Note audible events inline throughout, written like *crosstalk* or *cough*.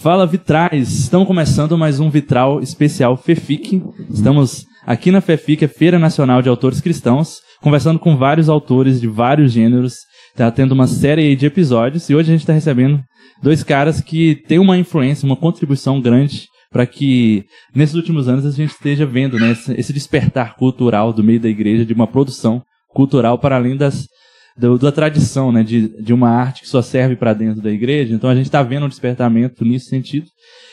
Fala Vitrais, estamos começando mais um Vitral especial FEFIC. Estamos aqui na FEFIC, a Feira Nacional de Autores Cristãos, conversando com vários autores de vários gêneros. Tá tendo uma série de episódios e hoje a gente está recebendo dois caras que têm uma influência, uma contribuição grande para que nesses últimos anos a gente esteja vendo né, esse despertar cultural do meio da igreja, de uma produção cultural para além das, do, da tradição, né, de, de uma arte que só serve para dentro da igreja. Então a gente está vendo um despertamento nesse sentido.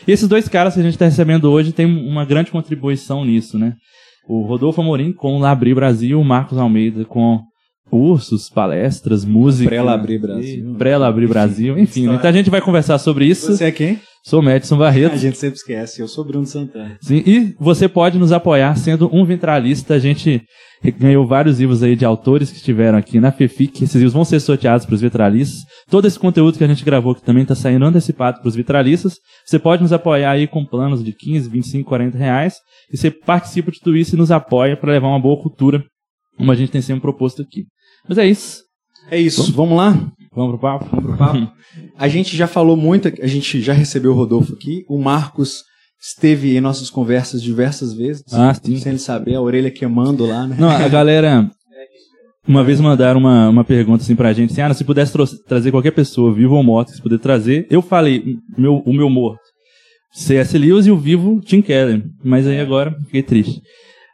E esses dois caras que a gente está recebendo hoje têm uma grande contribuição nisso, né? O Rodolfo Amorim com o Labri Brasil, o Marcos Almeida com cursos, palestras, música. Pré-Labri Brasil. Pré-Labri Brasil, enfim. Então a gente vai conversar sobre isso. Você é quem? Sou Madison Barreto. *laughs* A gente sempre esquece, eu sou Bruno Santana. Sim, e você pode nos apoiar sendo um ventralista. A gente ganhou vários livros aí de autores que estiveram aqui na FEFIC. Esses livros vão ser sorteados para os vitralistas. Todo esse conteúdo que a gente gravou que também está saindo antecipado para os vitralistas. Você pode nos apoiar aí com planos de 15, 25, 40 reais. E você participa de tudo isso e nos apoia para levar uma boa cultura, como a gente tem sempre proposto aqui. Mas é isso. É isso, vamos lá? Vamos pro papo? Vamos pro papo. *laughs* A gente já falou muito, a gente já recebeu o Rodolfo aqui. O Marcos esteve em nossas conversas diversas vezes. Ah, sim. Sem ele saber, a orelha queimando lá, né? Não, a *laughs* galera. Uma vez mandaram uma, uma pergunta assim pra gente, assim, ah, se pudesse trazer qualquer pessoa, vivo ou morto, se puder trazer, eu falei, meu, o meu morto, C.S. Lewis e o vivo, Tim Keller. Mas aí agora, fiquei triste.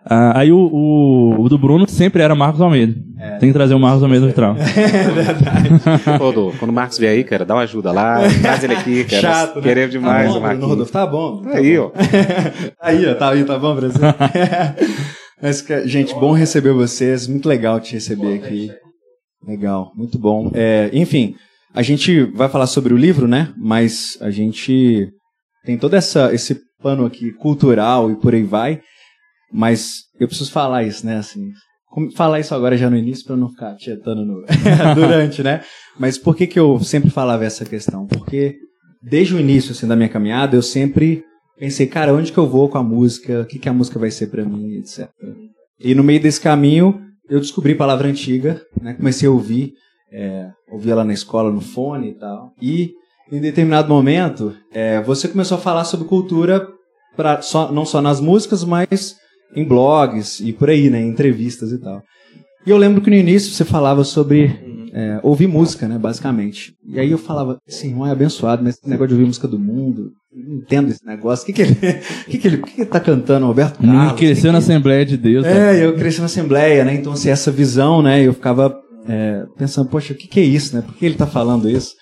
Ah, aí o, o, o, do Bruno sempre era Marcos Almeida. É, Tem que trazer o Marcos Almeida no vitral. É verdade. *laughs* Rodolfo, quando o Marcos vier aí, cara, dá uma ajuda lá, traz ele aqui, cara. Chato, né? Queremos demais tá bom, o Marquinhos. Rodolfo, tá bom. Tá aí, bom. ó. *laughs* aí, ó, tá aí, tá bom, Brasil? *laughs* Mas, gente, bom receber vocês. Muito legal te receber aqui. Legal, muito bom. É, enfim, a gente vai falar sobre o livro, né? Mas a gente tem todo essa, esse pano aqui cultural e por aí vai. Mas eu preciso falar isso, né? Assim, falar isso agora já no início para não ficar tietando no *laughs* durante, né? Mas por que que eu sempre falava essa questão? Porque desde o início assim da minha caminhada eu sempre pensei, cara, onde que eu vou com a música? O que que a música vai ser para mim, etc. E no meio desse caminho eu descobri palavra antiga, né? Comecei a ouvir, é, ouvia lá na escola no fone e tal. E em determinado momento é, você começou a falar sobre cultura para só, não só nas músicas, mas em blogs e por aí, né, em entrevistas e tal. E eu lembro que no início você falava sobre é, ouvir música, né, basicamente. E aí eu falava, esse irmão é abençoado, mas esse negócio de ouvir música do mundo, não entendo esse negócio. O que que ele, *laughs* que que ele, que que ele tá cantando, Roberto Carlos? Hum, cresceu na Assembleia de Deus. É, né? eu cresci na Assembleia, né, então assim, essa visão, né, eu ficava é, pensando, poxa, o que que é isso, né, por que ele tá falando isso?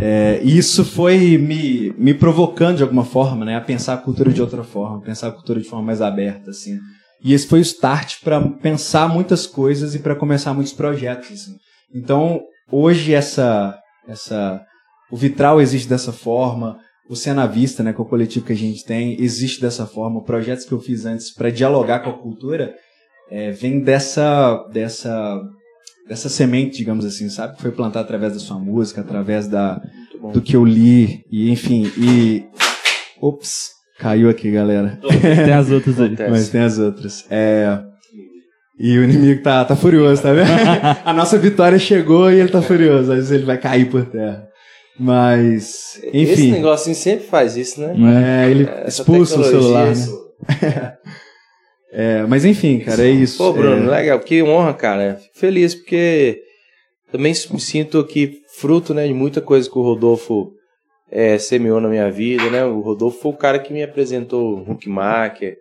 É, isso foi me, me provocando de alguma forma, né, a pensar a cultura de outra forma, pensar a cultura de forma mais aberta, assim. E esse foi o start para pensar muitas coisas e para começar muitos projetos. Assim. Então, hoje essa essa o Vitral existe dessa forma, o Cena Vista, né, que é o coletivo que a gente tem, existe dessa forma. Projetos que eu fiz antes para dialogar com a cultura é, vem dessa dessa dessa semente, digamos assim, sabe? Que foi plantada através da sua música, através da, do que eu li, e enfim, e. Ops, caiu aqui, galera. Tem as outras aí. Mas tem as outras. É. E o inimigo tá, tá furioso, tá vendo? *laughs* A nossa vitória chegou e ele tá furioso, às vezes ele vai cair por terra. Mas, enfim. Esse negocinho sempre faz isso, né? É, ele Essa expulsa o celular, né? *laughs* É, mas enfim, cara, é isso. Pô, Bruno, é... legal, que honra, cara. Fico feliz porque também me sinto aqui fruto, né, de muita coisa que o Rodolfo é, semeou na minha vida, né? O Rodolfo foi o cara que me apresentou o Hookmaker,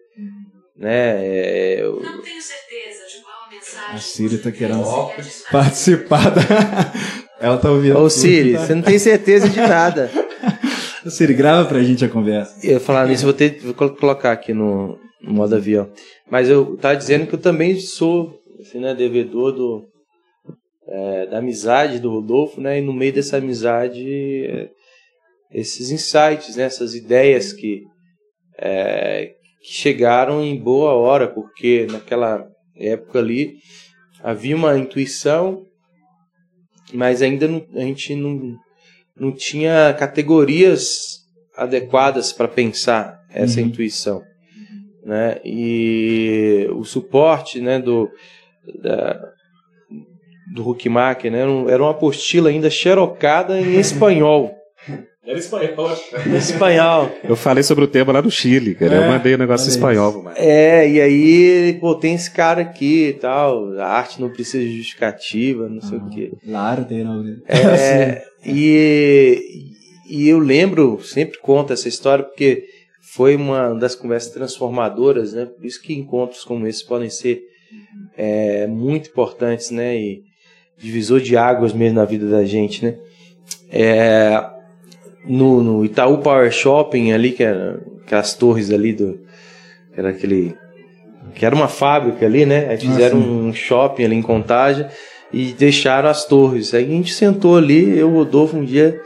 né? É, eu... Não tenho certeza de qual a mensagem. A Siri tá querendo *laughs* participar da. *laughs* Ela tá ouvindo. Ô, Siri, tá? você não tem certeza de nada. *laughs* Siri, grava pra gente a conversa. Eu falar nisso, vou ter vou colocar aqui no, no modo avião. Mas eu tava dizendo que eu também sou assim, né, devedor do, é, da amizade do Rodolfo, né? E no meio dessa amizade, é, esses insights, né, essas ideias que, é, que chegaram em boa hora, porque naquela época ali havia uma intuição, mas ainda não, a gente não, não tinha categorias adequadas para pensar essa uhum. intuição né? E o suporte, né, do da, do Huckmacher, né? Era uma apostila ainda xerocada em espanhol. *laughs* Era espanhol. espanhol. Eu falei sobre o tema lá do Chile, cara. É? Eu mandei um negócio Olha espanhol. É, e aí, pô, tem esse cara aqui e tal, a arte não precisa de justificativa, não sei o quê. Claro, tem não. É, *laughs* e, e eu lembro, sempre conto essa história, porque foi uma das conversas transformadoras, né? Por isso que encontros como esse podem ser é, muito importantes, né? E divisor de águas mesmo na vida da gente, né? É, no, no Itaú Power Shopping ali, que era aquelas torres ali do. que Era aquele. Que era uma fábrica ali, né? Aí fizeram um shopping ali em contagem e deixaram as torres. Aí a gente sentou ali, eu, o Rodolfo, um dia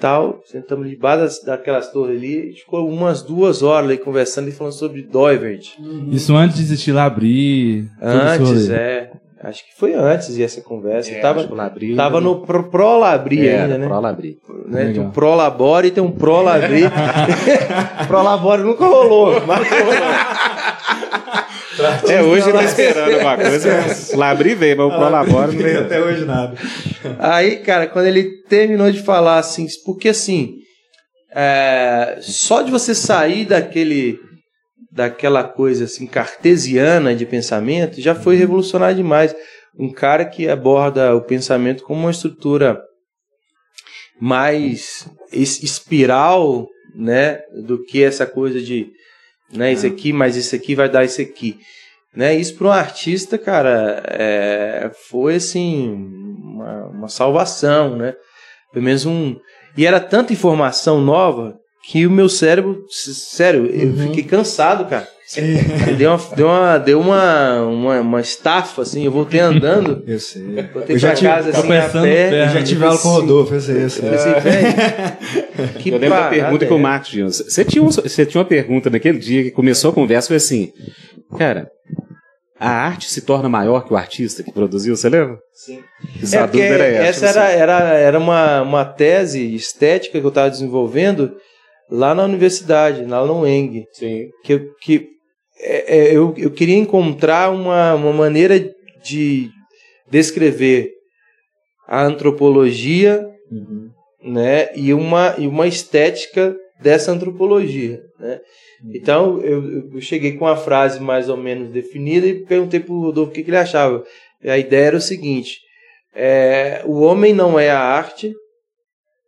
tal, sentamos debaixo das- daquelas torres ali, a gente ficou umas duas horas ali conversando e falando sobre Doivert. Isso antes de existir Labri. Antes, é. Acho que foi antes essa conversa. É, tava Labri- tava no Pro, Pro Labri É, ainda, né? Pro Labri. né? Tem um Pro Labore e tem um Pro Labri. *laughs* *laughs* Pro Labore nunca rolou, mas *laughs* É, hoje tá esperando alguma coisa. O Labri veio, mas o Pro Labora não veio. até hoje nada. Aí, cara, quando ele terminou de falar assim, porque assim, é, só de você sair daquele, daquela coisa assim cartesiana de pensamento, já foi revolucionário demais. Um cara que aborda o pensamento como uma estrutura mais es- espiral, né, do que essa coisa de, né, isso aqui, mas isso aqui vai dar isso aqui. Né, isso para um artista, cara, é, foi assim uma, uma salvação, né? Pelo menos um. E era tanta informação nova que o meu cérebro, sério, eu fiquei cansado, cara. Deu uma, deu uma, deu uma, uma, uma estafa, assim, eu voltei andando, *laughs* Eu sei. voltei Eu já pra tive- casa assim, a pé. Eu já tive aula com o Rodolfo, eu sei, eu sei. Eu pensei, *laughs* *laughs* que Eu lembro da pergunta que é o Marcos tinha. Você tinha, um- você tinha uma pergunta naquele dia que começou a conversa, foi assim, cara, a arte se torna maior que o artista que produziu, você lembra? Sim. Essa É, era essa tipo era, assim. era, era uma, uma tese estética que eu estava desenvolvendo lá na universidade, lá no UENG. Sim. Que, eu- que é, é, eu, eu queria encontrar uma, uma maneira de descrever a antropologia Uhum. Né, e, uma, e uma estética dessa antropologia. Né? Então, eu, eu cheguei com uma frase mais ou menos definida e perguntei para o Rodolfo o que, que ele achava. A ideia era o seguinte: é, o homem não é a arte,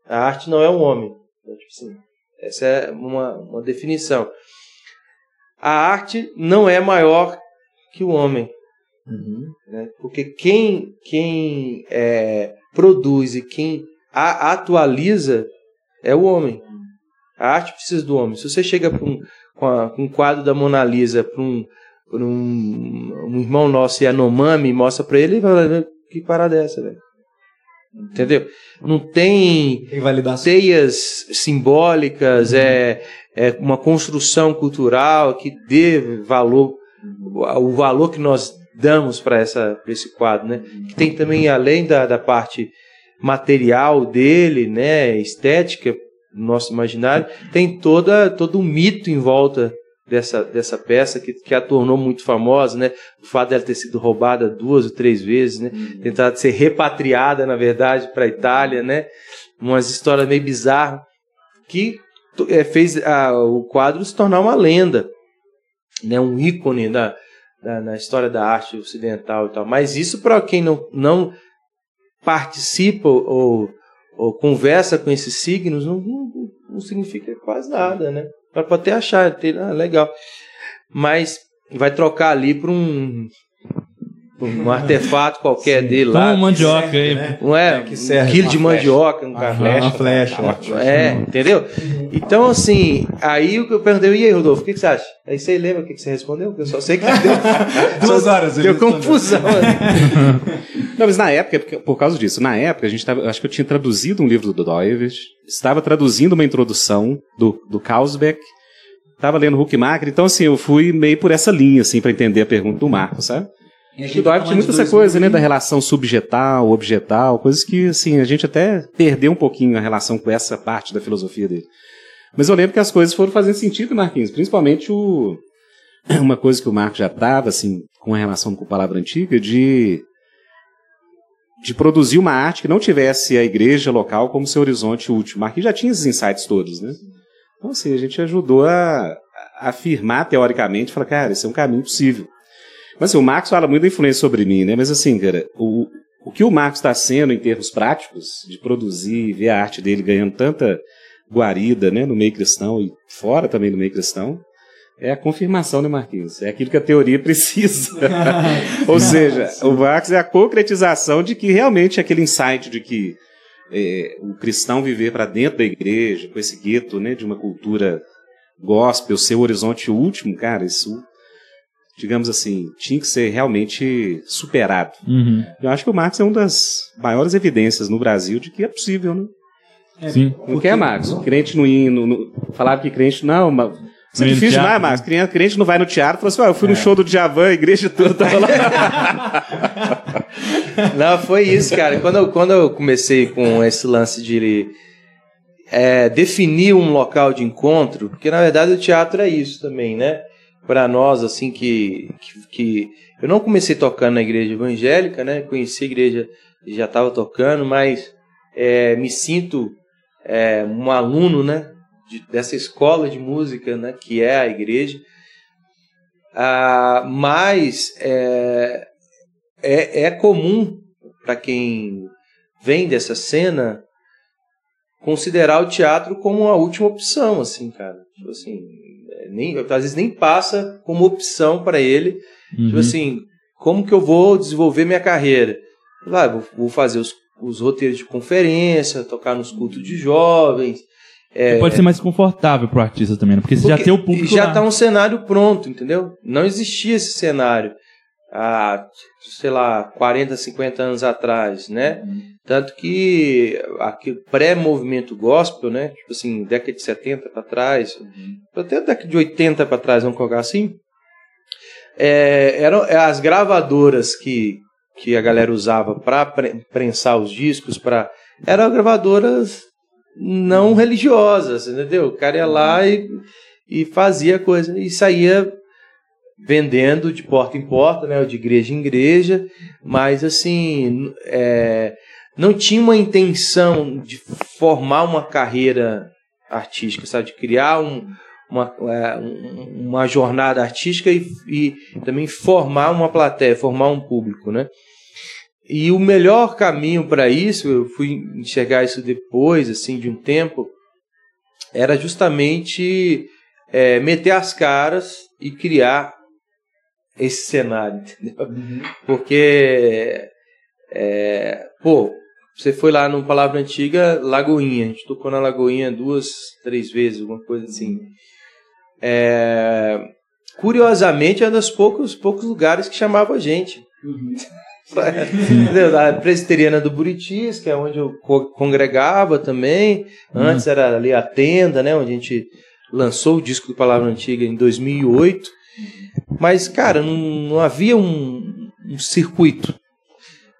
a arte não é o homem. Então, tipo assim, essa é uma, uma definição. A arte não é maior que o homem Uhum. né? Porque quem, quem é, produz e quem a atualiza é o homem. A arte precisa do homem. Se você chega pra um, com, a- com um quadro da Mona Lisa para um, pra um, um irmão nosso Yanomami e mostra para ele, ele vai falar, que parada é essa, velho? Entendeu? Não tem teias simbólicas, é, é uma construção cultural que dê valor, o valor que nós damos para esse quadro, né? Que tem também, além da, da parte material dele, né, estética, no nosso imaginário, tem toda, todo um mito em volta dessa, dessa peça que, que a tornou muito famosa, né? O fato dela ter sido roubada duas ou três vezes, né? Tentar ser repatriada, na verdade, para a Itália, né? Umas histórias meio bizarras que é, fez a- o quadro se tornar uma lenda, né? Um ícone da, da- na história da arte ocidental e tal. Mas isso para quem não, não participa ou, ou conversa com esses signos não, não, não significa quase nada, né? Para até achar, ter, ah, legal. Mas vai trocar ali para um, pra um *laughs* artefato qualquer dele lá. Mandioca aí. Não é? É, um quilo uma de flecha. mandioca, um Uma cara. flecha, uma flecha. É, entendeu? Então, assim, aí o que eu perguntei, e aí, Rodolfo, o que, que você acha? Aí você lembra o que, que você respondeu? Porque eu só sei que *laughs* deu, Duas horas deu confusão. *laughs* Não, mas na época, por causa disso, na época a gente tava, acho que eu tinha traduzido um livro do Doivert, estava traduzindo uma introdução do, do Kausbeck, estava lendo Huckmacher, então assim, eu fui meio por essa linha, assim, para entender a pergunta do Marco, sabe? E o Doivert tá tinha de essa coisa, né, 2000. da relação subjetal, objetal, coisas que, assim, a gente até perdeu um pouquinho a relação com essa parte da filosofia dele. Mas eu lembro que as coisas foram fazendo sentido, Marquinhos, principalmente o... *clears throat* Uma coisa que o Marco já estava, assim, com a relação com a palavra antiga, de de produzir uma arte que não tivesse a igreja local como seu horizonte último. Marquinhos já tinha esses insights todos, né? Então, assim, a gente ajudou a, a afirmar teoricamente, falar, cara, esse é um caminho possível. Mas assim, o Marcos fala muito da influência sobre mim, né? Mas assim, cara, o, o que o Marcos está sendo em termos práticos, de produzir, ver a arte dele ganhando tanta guarida, né, no meio cristão e fora também do meio cristão, é a confirmação, né, Marquinhos? É aquilo que a teoria *laughs* precisa. Ou seja, o Marx é a concretização de que realmente aquele insight de que é, o cristão viver para dentro da igreja, com esse gueto né, de uma cultura gospel, seu horizonte último, cara, isso, digamos assim, tinha que ser realmente superado. Uhum. Eu acho que o Marx é uma das maiores evidências no Brasil de que é possível, né? Sim. Não quer, Marcos? Crente não ia. No, no, falava que crente não, mas. Isso é No difícil demais, Marcos. Crente, crente não vai no teatro. Falou assim: ó, eu fui no show do Djavan, a igreja toda tava lá. *laughs* Não, foi isso, cara. Quando eu, quando eu comecei com esse lance de é, definir um local de encontro, porque na verdade o teatro é isso também, né? Para nós, assim, que, que, que. Eu não comecei tocando na igreja evangélica, né? Conheci a igreja e já estava tocando, mas é, me sinto é, um aluno, né? De- dessa escola de música, né? Que é a igreja. Ah, mas é, é, é comum para quem vem dessa cena considerar o teatro como a última opção, assim, cara. Tipo assim, é, nem, às vezes nem passa como opção para ele. Uhum. Tipo assim, como que eu vou desenvolver minha carreira? Lá, vou, vou fazer os, os roteiros de conferência, tocar nos cultos de jovens. É, Pode ser mais confortável pro artista também, né? Porque você já porque tem o público Já lá. tá um cenário pronto, entendeu? Não existia esse cenário há, sei lá, 40, 50 anos atrás, né? Tanto que aquele pré-movimento gospel, né? Tipo assim, década de 70 para trás, até década de 80 para trás, vamos colocar assim. É, eram é, as gravadoras que, que a galera usava para prensar os discos, para eram gravadoras não religiosas, entendeu? O cara ia lá e, e fazia coisa e saía vendendo de porta em porta, né, de igreja em igreja, mas assim, é, não tinha uma intenção de formar uma carreira artística, sabe, de criar um, uma, é, um- uma jornada artística e, e também formar uma plateia, formar um público, né? E o melhor caminho para isso, eu fui enxergar isso depois, assim, de um tempo, era justamente é, meter as caras e criar esse cenário, *laughs* entendeu? Porque, é, pô, você foi lá no Palavra Antiga, Lagoinha, a gente tocou na Lagoinha duas, três vezes, alguma coisa assim. É, curiosamente, é um dos poucos, poucos lugares que chamava a gente. Entendeu? A *laughs* presbiteriana do Buritis, que é onde eu co- congregava também. Antes era ali a tenda, né? Onde a gente lançou o disco do Palavra Antiga em 2008. Mas, cara, não, não havia um, um circuito.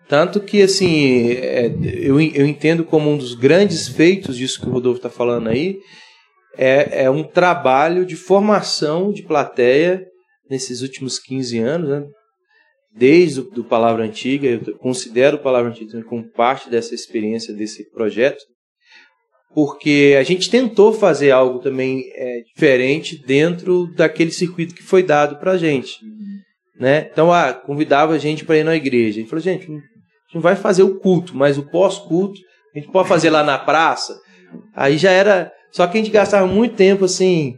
Tanto que, assim, é, eu, eu entendo como um dos grandes feitos disso que o Rodolfo está falando aí, é, é um trabalho de formação de plateia nesses últimos 15 anos, né? Desde o do Palavra Antiga, eu considero o Palavra Antiga como parte dessa experiência, desse projeto, porque a gente tentou fazer algo também é, diferente dentro daquele circuito que foi dado para a gente. Né? Então, ah, convidava a gente para ir na igreja. A gente falou, gente, a gente não vai fazer o culto, mas o pós-culto a gente pode fazer lá na praça. Aí já era. Só que a gente gastava muito tempo assim,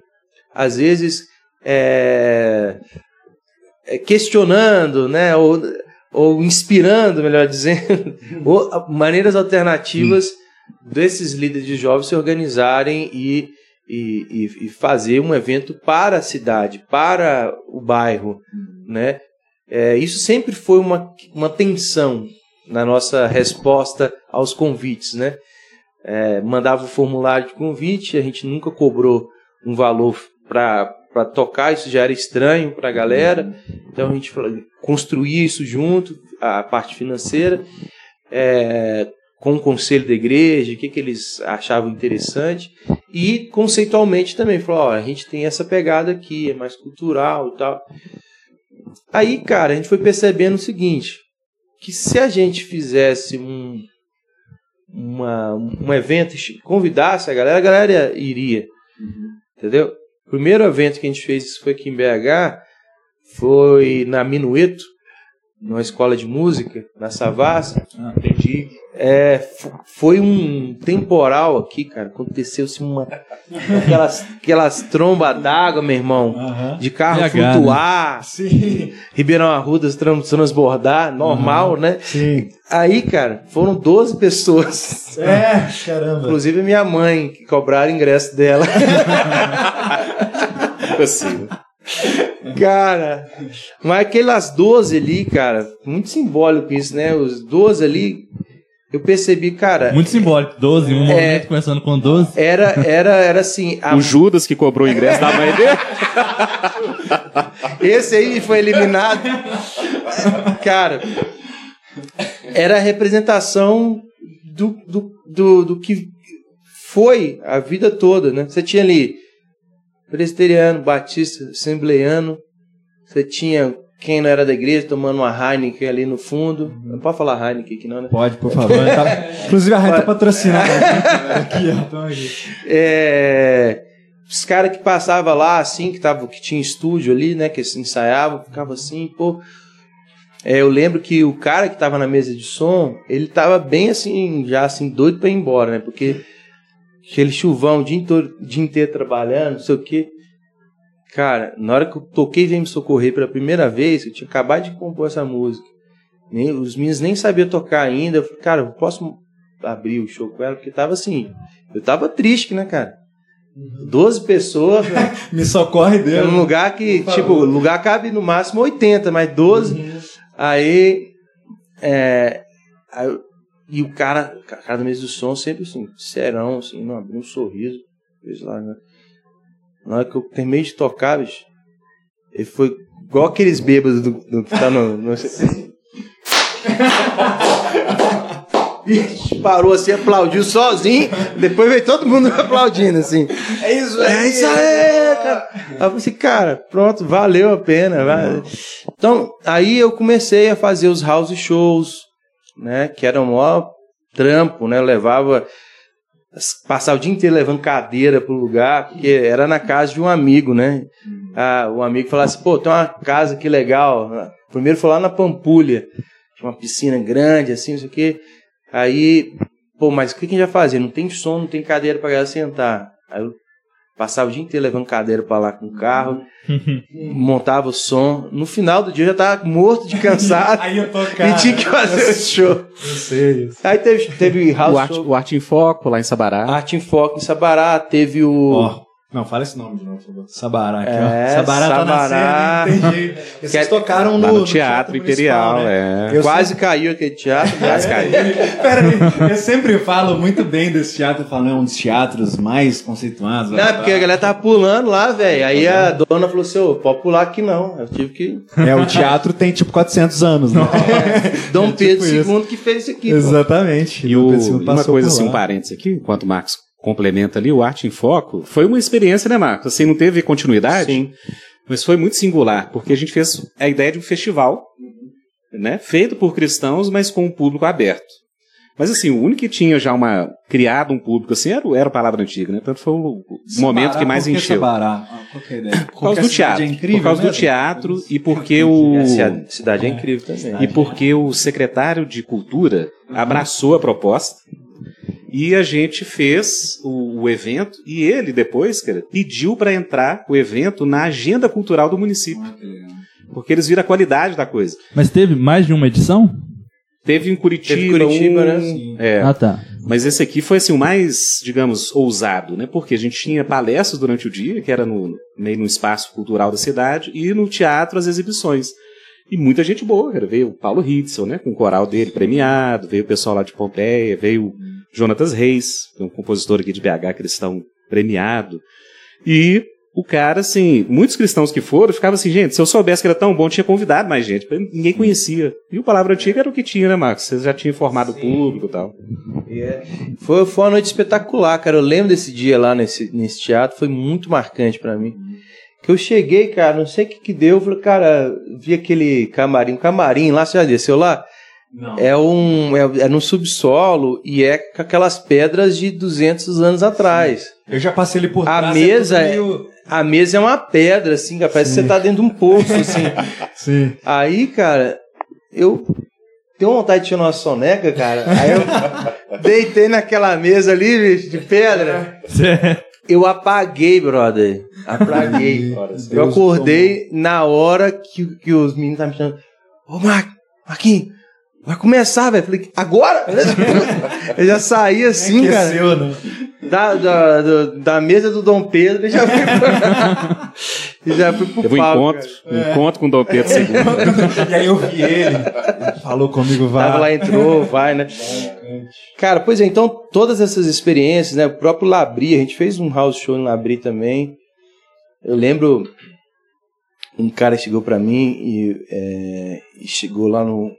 às vezes é, questionando, né? Ou, ou inspirando, melhor dizendo, *laughs* ou, maneiras alternativas desses líderes de jovens se organizarem e, e, e- fazer um evento para a cidade, para o bairro, né? É, isso sempre foi uma, uma tensão na nossa resposta aos convites, né? É, mandava o formulário de convite, a gente nunca cobrou um valor para tocar, isso já era estranho para a galera, então a gente falou, construía isso junto, a parte financeira, é, com o conselho da igreja, o que, que eles achavam interessante, e conceitualmente também, falou, ó, a gente tem essa pegada aqui, é mais cultural e tal. Aí, cara, a gente foi percebendo o seguinte, que se a gente fizesse um, uma, um evento, convidasse a galera, a galera iria. Entendeu? O primeiro evento que a gente fez foi aqui em BH, foi na Minueto, numa escola de música, na Savassi. Ah, entendi. É, foi um temporal aqui, cara. Aconteceu-se uma. *laughs* Aquelas, aquelas trombas d'água, meu irmão. Aham. De carro BH, flutuar, Sim, Ribeirão Arrudas trans- transbordar, normal, né? sim. Aí, cara, foram 12 pessoas. É, caramba. Inclusive minha mãe, que cobraram ingresso dela. *laughs* Assim, *laughs* Cara, mas aquelas 12 ali, cara, muito simbólico isso, né? Os 12 ali, eu percebi, cara, Muito simbólico. 12, um momento começando com 12. era, era, era assim, a- o *laughs* Judas que cobrou o ingresso da mãe dele. *laughs* esse aí foi eliminado. Cara, era a representação do, do, do, do que foi a vida toda, né? Você tinha ali presbiteriano, batista, assembleiano, você tinha quem não era da igreja tomando uma Heineken ali no fundo. Não pode falar Heineken aqui não, né? Pode, por favor. *laughs* Tá- Inclusive a Raia tá patrocinando a *laughs* gente. Aqui, ó. Aqui. É, os caras que passavam lá, assim, que, tava, que tinha estúdio ali, né? Que ensaiavam, ficava assim, pô. É, eu lembro que o cara que tava na mesa de som, ele tava bem assim, já assim, doido pra ir embora, né? Porque aquele chuvão o dia inteiro, dia inteiro trabalhando, não sei o quê. Cara, na hora que eu toquei Vem Me Socorrer pela primeira vez, eu tinha acabado de compor essa música. Nem, os meninos nem sabiam tocar ainda. Eu falei, cara, eu posso abrir o show com ela? Porque tava assim, eu tava triste, né, cara? 12 pessoas né, *laughs* Me socorre num Deus. lugar que, tipo, lugar cabe no máximo 80, mas 12. Aí, é, aí e o cara, o cara da mesa do som sempre assim, serão, assim, não abriu um sorriso. fez lá, né? Na hora que eu terminei de tocar, bicho, ele foi igual aqueles bêbados do, do que tá no. no... Bicho, *laughs* parou assim, aplaudiu sozinho, depois veio todo mundo *laughs* aplaudindo, assim. É isso É isso aí, cara. Aí eu falei assim, cara, pronto, valeu a pena. Então, aí eu comecei a fazer os house shows, né? Que era o maior trampo, né? Levava. Passava o dia inteiro levando cadeira pro lugar, porque era na casa de um amigo, né? Ah, o amigo falava assim, pô, tem uma casa aqui legal. Primeiro foi lá na Pampulha. Tinha uma piscina grande, assim, não sei o quê. Aí, pô, mas o que que a gente vai fazer? Não tem som, não tem cadeira pra galera sentar. Aí eu passava o dia inteiro levando cadeira pra lá com o carro, *laughs* montava o som. No final do dia eu já tava morto de cansado *laughs* Aí eu tô, e tinha que fazer o show. Eu sei. Aí teve, teve house O Arte, show, o Arte em Foco, lá em Sabará. Arte em Foco em Sabará, teve o... Ó, não, fala esse nome de novo, por favor. Sabará aqui, É, ó. Sabará, tá Sabará. na cena, não tem jeito. Vocês Que é- tocaram no, no, no Teatro, Imperial, né? é. Eu Quase caiu aquele teatro. *laughs* Quase caiu. Pera aí, eu sempre falo muito bem desse teatro, falo, é um dos teatros mais conceituados. Não, é porque a galera tava pulando lá, velho. Aí a dona falou assim, ô, pode pular aqui não. Eu tive que... É, o teatro tem tipo 400 anos, né? *laughs* Dom tipo Pedro isso. II que fez isso aqui. pô. Exatamente. E Dom o- Pedro II e uma coisa assim, um parênteses aqui, enquanto o Marcos complementa ali, o Arte em Foco foi uma experiência, né, Marcos? Assim, não teve continuidade, Sim. mas foi muito singular, porque a gente fez a ideia de um festival, né, feito por cristãos, mas com um público aberto. Mas assim, o único que tinha já uma criado um público assim era, era a palavra antiga, né? Tanto foi o momento que mais encheu. Sabará? Ah, qual que é ideia? Por causa do teatro. por causa do teatro e porque o A cidade é incrível também. e porque o secretário de Cultura Uhum. abraçou a proposta e a gente fez o, o evento e ele depois, cara, pediu para entrar o evento na agenda cultural do município, porque eles viram a qualidade da coisa. Mas teve mais de uma edição? Teve em Curitiba, Teve Curitiba, um- né? Sim. É, Ah, tá. mas esse aqui foi assim o mais, digamos, ousado, né? Porque a gente tinha palestras durante o dia, que era no meio no espaço cultural da cidade, e no teatro as exibições. E muita gente boa, cara. Veio o Paulo Hitzel, né? Com o coral dele premiado, veio o pessoal lá de Pompeia, veio Jonatas Reis, que é um compositor aqui de BH cristão premiado. E o cara, assim, muitos cristãos que foram ficavam assim, gente, se eu soubesse que era tão bom, tinha convidado mais gente. Ninguém conhecia. E o Palavra Antiga era o que tinha, né, Marcos? Você já tinha informado o público e tal. Foi, foi uma noite espetacular, cara. Eu lembro desse dia lá nesse, nesse teatro, foi muito marcante pra mim. Que eu cheguei, cara, não sei o que que deu. Eu falei, cara, vi aquele camarim, camarim lá, você já desceu lá? É um é, é no subsolo e é com aquelas pedras de 200 anos atrás. Eu já passei ele por A trás. mesa é é- tudo meio- A mesa é uma pedra, assim, cara, parece que você tá dentro de um poço, *laughs* assim. Sim. Aí, cara, eu tenho vontade de tirar uma soneca, cara. Aí eu *laughs* deitei naquela mesa ali, bicho, de pedra. Eu apaguei, brother. Apaguei. eu acordei na hora que, que os meninos estavam me chamando. Ô, Mar Marquinhos, vai começar, velho. Falei, agora? *laughs* Eu já saí assim, cara. Né? Da, da, do- da mesa do Dom Pedro e já fui pra, e já fui pro *laughs* Teve um palco, encontro, um encontro com o Dom Pedro II. *laughs* e aí eu vi ele. Falou comigo, vai. Tava lá, entrou, vai, né? Cara, pois é, então todas essas experiências, né? O próprio Labri, a gente fez um house show no Labri também. Eu lembro um cara chegou pra mim e, é, e chegou lá no.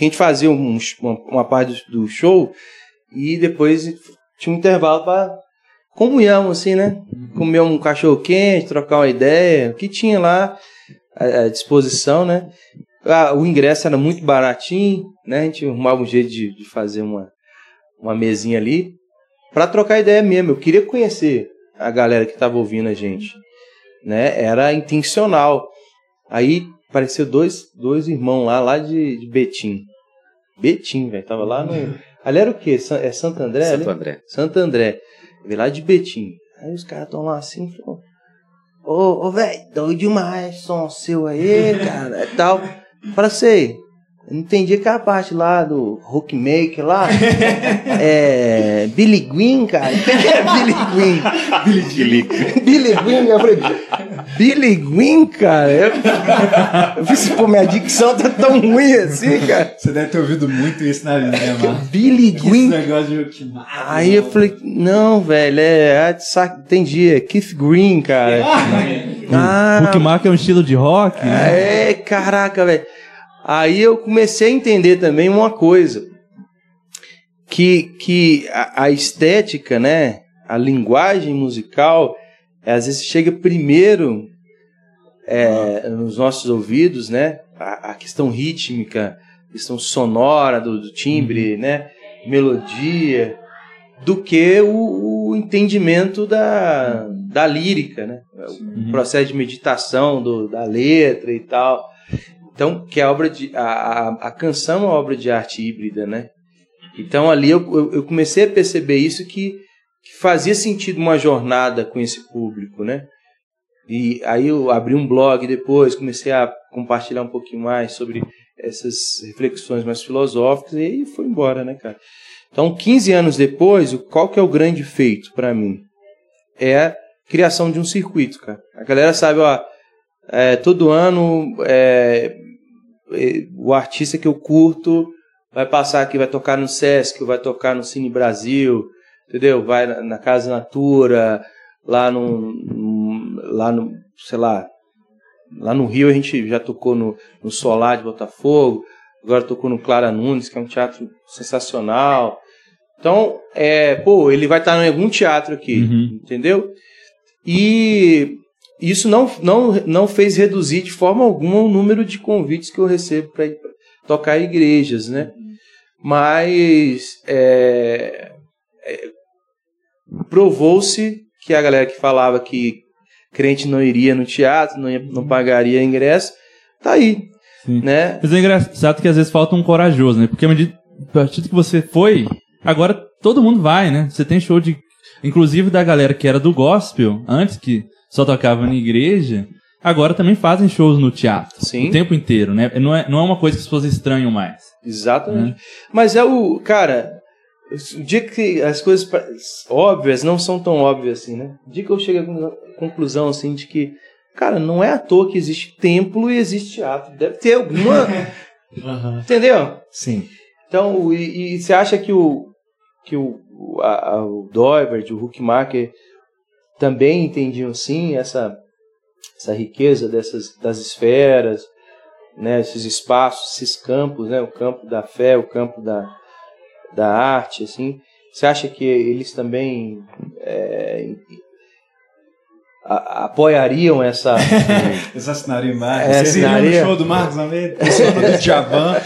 A gente fazia um- uma, uma parte do, do show e depois tinha um intervalo pra comunhão, assim, né? Comer um cachorro quente, trocar uma ideia, o que tinha lá à, à disposição, né? Ah, o ingresso era muito baratinho, né? A gente arrumava um jeito de, de fazer uma, uma mesinha ali para trocar ideia mesmo. Eu queria conhecer a galera que estava ouvindo a gente, né? Era intencional. Aí apareceu dois, dois irmãos lá, lá de, de Betim. Betim, velho. Tava lá no. Ali era o quê? É Santo André? ali? Santo André. Santo André. Veio lá de Betim. Aí os caras estão lá assim, falam, ô, ô, velho, doido demais, som seu aí, *laughs* cara, e tal. Fala assim, eu não entendi aquela parte lá do Rockmaker lá. *laughs* é. Billy Green, cara. Quem *laughs* é Billy Green? Billy. Billy Green, eu falei, Billy Green, cara. Eu, eu falei, pô, minha dicção tá tão ruim assim, cara. Você deve ter ouvido muito isso na vida, né, mano? Billy Esse Green. negócio de que Aí eu falei, não, velho, é. é entendi, é Keith Green, cara. *laughs* Ah, Bookmark é um estilo de rock. né? é, caraca, velho. Aí eu comecei a entender também uma coisa. Que, que a, a estética, né? A linguagem musical, às vezes chega primeiro é, nos nossos ouvidos, né? A, a questão rítmica, a questão sonora do, do timbre, né? Melodia, do que o, o entendimento da, da lírica, né? O processo de meditação do, da letra e tal. Então, que a obra de a, a, a canção é uma obra de arte híbrida, né? Então ali eu, eu comecei a perceber isso que, que fazia sentido uma jornada com esse público, né? E aí eu abri um blog depois, comecei a compartilhar um pouquinho mais sobre essas reflexões mais filosóficas e aí foi embora, né, cara? Então, 15 anos depois, qual que é o grande feito para mim? É a criação de um circuito, cara. A galera sabe, ó, é, todo ano é, é, o artista que eu curto vai passar aqui, vai tocar no Sesc, vai tocar no Cine Brasil, entendeu? Vai na, na Casa Natura, lá no, no- lá no, sei lá, lá no Rio a gente já tocou no, no Solar de Botafogo, agora tocou no Clara Nunes, que é um teatro sensacional. Então, é, pô, ele vai estar em algum teatro aqui, Uhum. entendeu? E isso não, não, não fez reduzir de forma alguma o número de convites que eu recebo para tocar em igrejas, né? Mas é, é, provou-se que a galera que falava que crente não iria no teatro, não, ia- não pagaria ingresso, tá aí, Sim. né? Mas é engraçado que às vezes falta um corajoso, né? Porque medida- a partir que você foi, agora todo mundo vai, né? Você tem show de. Inclusive da galera que era do gospel, antes que só tocava na igreja, agora também fazem shows no teatro. Sim. O tempo inteiro, né? Não é, não é uma coisa que as pessoas estranham mais. Exatamente. Mas é o. Cara, o dia que as coisas óbvias não são tão óbvias assim, né? O dia que eu chego à conclusão assim de que, cara, não é à toa que existe templo e existe teatro. Deve ter alguma. *laughs* Entendeu? Sim. Então, e, e você acha que o. que o. o, a, a- o Doivert, o Huckmacher também entendiam sim essa, essa riqueza dessas das esferas, né, esses espaços, esses campos, né, o campo da fé, o campo da, da arte, assim. Você acha que eles também é, a- apoiariam essa. *laughs* Eles assinariam embaixo. É, Vocês iriam no assinaria. show do Marcos Almeida? No show do Djavan.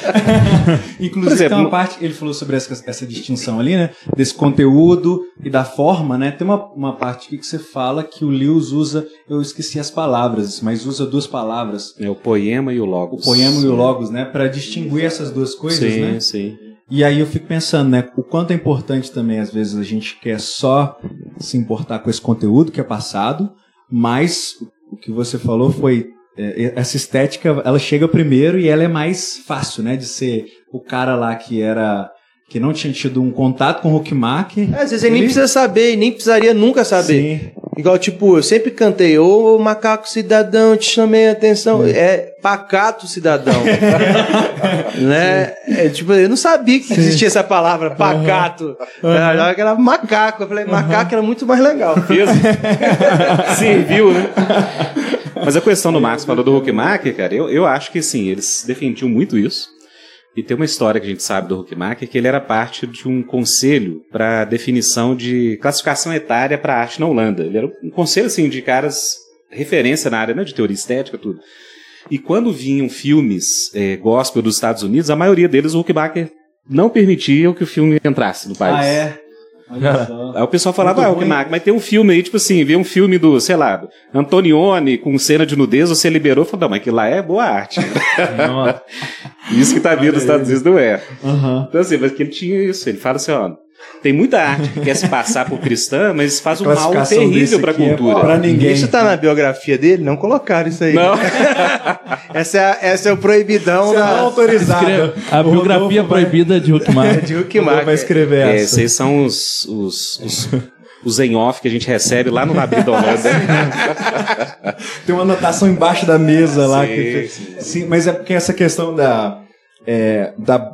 *laughs* Inclusive, exemplo, tem uma parte ele falou sobre essa, essa distinção ali, né? Desse conteúdo e da forma, né? Tem uma, uma parte aqui que você fala que o Lewis usa, eu esqueci as palavras, mas usa duas palavras, É o poema e o o logos. poema e o logos, né? Pra distinguir essas duas coisas, sim, né? sim. E aí eu fico pensando, né, o quanto é importante também, às vezes, a gente quer só se importar com esse conteúdo que é passado, mas o que você falou foi é, essa estética, ela chega primeiro e ela é mais fácil, né, de ser o cara lá que era que não tinha tido um contato com o Huckmacher. Às vezes ele nem precisa saber, nem precisaria nunca saber. Sim. Igual, tipo, eu sempre cantei, ô macaco cidadão, te chamei a atenção. É pacato cidadão. *laughs* né? É, tipo, eu não sabia que existia essa palavra, pacato. Eu achava que era macaco. Eu falei, macaco era muito mais legal. Serviu, *laughs* né? Mas a questão do Marcos falou do Huckmacher, cara, eu, eu acho que sim, eles defendiam muito isso. E tem uma história que a gente sabe do Huckmacher que ele era parte de um conselho para definição de classificação etária para arte na Holanda. Ele era um conselho assim de caras referência na área né, de teoria estética tudo. E quando vinham filmes eh, gospel dos Estados Unidos, a maioria deles o Huckmacher não permitia que o filme entrasse no país. Ah, é? Aí o pessoal falava, Muito ah, o ruim. Mas tem um filme aí, tipo assim, vê um filme do, sei lá, do Antonioni com cena de nudez, você liberou, falou, não, mas aquilo lá é boa arte. *laughs* Isso que tá vindo dos Estados Unidos não é. Aham. Então assim, mas que ele tinha isso, ele fala assim, ó, tem muita arte que quer se passar por cristã, mas faz um mal terrível pra aqui é cultura. pra ninguém. Isso tá na biografia dele? Não colocaram isso aí. Não. *laughs* essa, é, essa é o proibidão Você não é da, autorizado. Escreve- A O biografia Rodolfo vai- proibida de Huckmacher. *laughs* de O Rodolfo Huckmacher. vai escrever É, essa. esses são os, os, os, os em off que a gente recebe lá no Labir da Holanda. *laughs* Tem uma anotação embaixo da mesa lá. Sim, que- sim. Sim, mas é porque essa questão da, é, da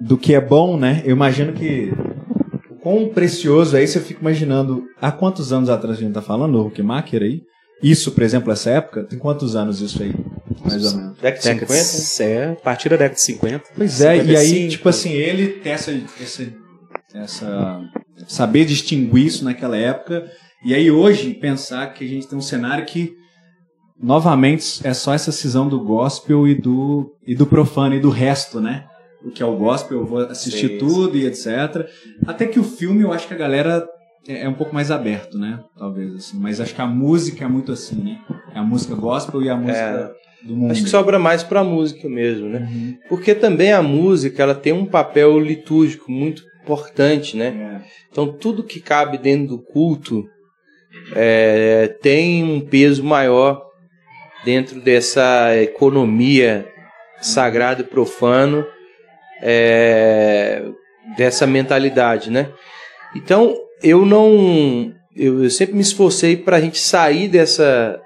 do que é bom, né? Eu imagino que quão precioso é isso. Eu fico imaginando há quantos anos atrás a gente tá falando, o Huckmacher aí? Isso, por exemplo, essa época, tem quantos anos isso aí? Mais ou menos. Década de Década 50? de- É, a partir da década de 50. Pois é, e aí, 55. tipo assim, ele tem essa, essa, essa. saber distinguir isso naquela época. E aí hoje, pensar que a gente tem um cenário que, novamente, é só essa cisão do gospel e do, e do profano e do resto, né? O que é o gospel, eu vou assistir Sim, tudo e etc. Até que o filme, eu acho que a galera é, é um pouco mais aberto, né? Talvez, assim. Mas acho que a música é muito assim, né? É a música gospel e a música do mundo. Acho que sobra mais pra música mesmo, né? Uhum. Porque também a música, ela tem um papel litúrgico muito importante, né? É. Então tudo que cabe dentro do culto é, tem um peso maior dentro dessa economia sagrado e profano é, dessa mentalidade, né? Então eu não, eu, eu sempre me esforcei para a gente sair dessa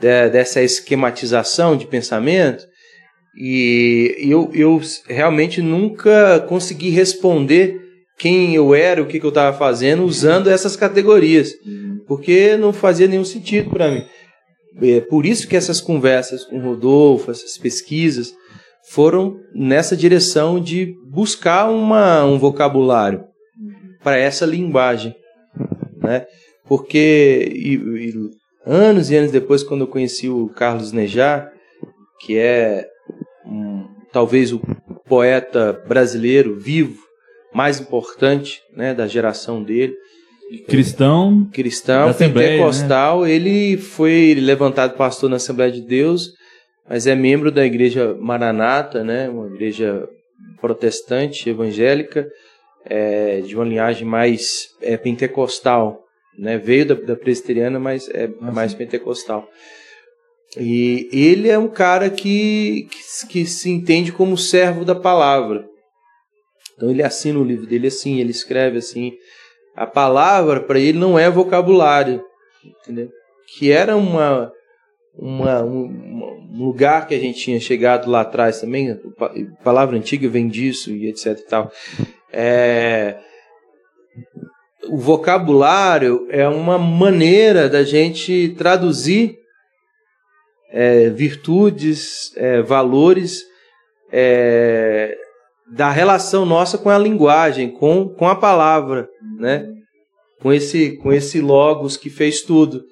de- dessa esquematização de pensamento e eu, eu realmente nunca consegui responder quem eu era, o que, que eu estava fazendo usando essas categorias, porque não fazia nenhum sentido para mim. É por isso que essas conversas com o Rodolfo, essas pesquisas, foram nessa direção de buscar uma, um vocabulário para essa linguagem, né? Porque e- e anos e anos depois, quando eu conheci o Carlos Nejar, que é um- talvez o poeta brasileiro vivo mais importante, né, da geração dele, Cristão, cristão, pentecostal, ele foi levantado pastor na Assembleia de Deus, mas é membro da igreja Maranata, né, uma igreja protestante, evangélica, é, de uma linhagem mais é, pentecostal, né, veio da, da presbiteriana, mas é Ah, mais pentecostal. E ele é um cara que, que, que se entende como servo da palavra. Então ele assina o livro dele assim, ele escreve assim. A palavra para ele não é vocabulário, entendeu? Que era uma, uma um, um lugar que a gente tinha chegado lá atrás também. Palavra antiga vem disso e etc e tal. É, o vocabulário é uma maneira da gente traduzir é, virtudes, é, valores é, da relação nossa com a linguagem, com, com a palavra, né? Com esse, com esse logos que fez tudo.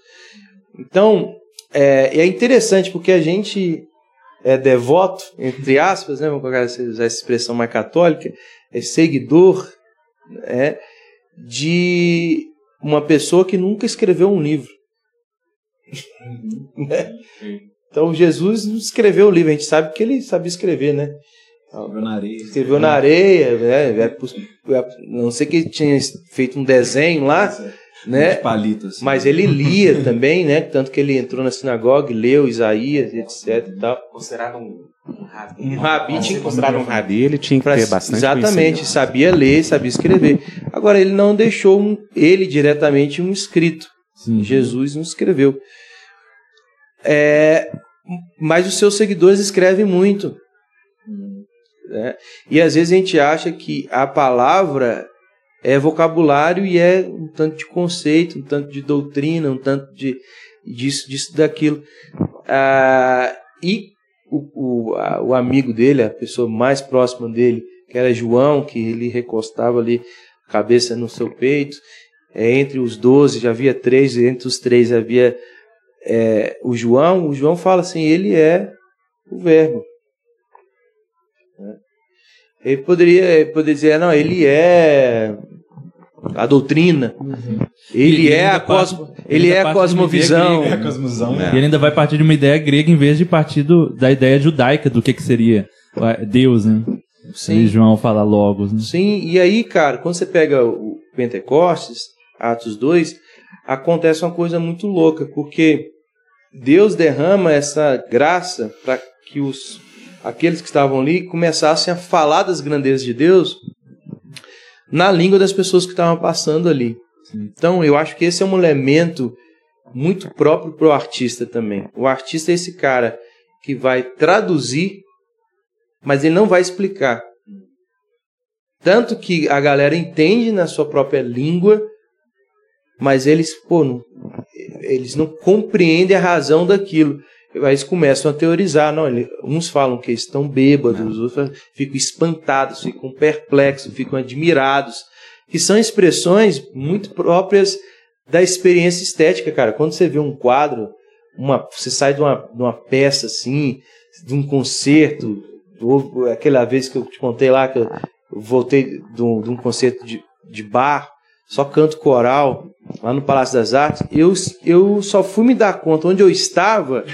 Então, é, é interessante porque a gente é devoto, entre aspas, né, vamos colocar essa, essa expressão mais católica, é seguidor é, de uma pessoa que nunca escreveu um livro. *laughs* Né? Então Jesus não escreveu o livro, a gente sabe que ele sabia escrever, né? Escreveu na areia. Escreveu na areia, né? É é- Não sei que ele tinha feito um desenho lá, né? De palito, assim. Mas ele lia *laughs* também, né? Tanto que ele entrou na sinagoga, e leu Isaías, etc e tal. Considerado um, um rabi. Um rabi tinha Considerado um rabi, ele tinha que Pra- ter bastante exatamente, sabia ler, sabia escrever. Agora ele não deixou um- ele diretamente um escrito. Sim. Jesus não escreveu. É, mas os seus seguidores escrevem muito. né? E às vezes a gente acha que a palavra é vocabulário e é um tanto de conceito, um tanto de doutrina, um tanto de disso, disso, daquilo. Ah, e o, o, a- o amigo dele, a pessoa mais próxima dele, que era João, que ele recostava ali a cabeça no seu peito, é, entre os doze já havia três, entre os três havia é, o João. O João fala assim: ele é o Verbo. Né? Ele poderia, ele poderia dizer: não, ele é a doutrina, ele E é a, parte- cosmo, ele ainda é a parte cosmovisão. É a cosmosão, né? E ele ainda vai partir de uma ideia grega em vez de partir do- da ideia judaica do que, que seria uh, Deus, né? Sim. E João fala logos, né? Sim, e aí, cara, quando você pega o Pentecostes, Atos 2, acontece uma coisa muito louca, porque Deus derrama essa graça para que os aqueles que estavam ali começassem a falar das grandezas de Deus na língua das pessoas que estavam passando ali. Então, eu acho que esse é um elemento muito próprio para o artista também. O artista é esse cara que vai traduzir, mas ele não vai explicar. Tanto que a galera entende na sua própria língua, mas eles, pô, não- eles não compreendem a razão daquilo. Aí eles começam a teorizar. Não, ele- uns falam que estão bêbados, outros ficam espantados, ficam perplexos, ficam admirados. Que são expressões muito próprias da experiência estética, cara. Quando você vê um quadro, uma, você sai de uma, de uma peça assim, de um concerto, ou aquela vez que eu te contei lá que eu voltei de um, de um concerto de, de bar, só canto coral, lá no Palácio das Artes, eu, eu só fui me dar conta onde eu estava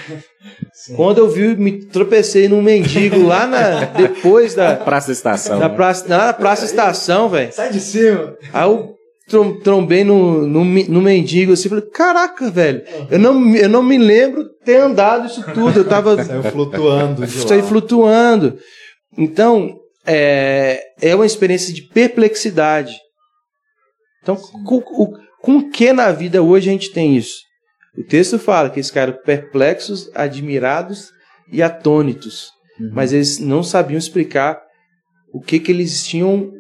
quando eu vi, me tropecei num mendigo lá na, *laughs* depois da, Praça da estação. da né? praça, lá na Praça Estação, velho. Sai de cima! Aí eu trom- trombei no, no, no mendigo assim, falei, caraca, velho, eu não, eu não me lembro ter andado isso tudo, eu tava *laughs* Saiu flutuando de saí lá. flutuando. Então, é, é uma experiência de perplexidade. Então, com, com, com que na vida hoje a gente tem isso? O texto fala que eles ficaram perplexos, admirados e atônitos. Mas eles não sabiam explicar o que, que eles tinham,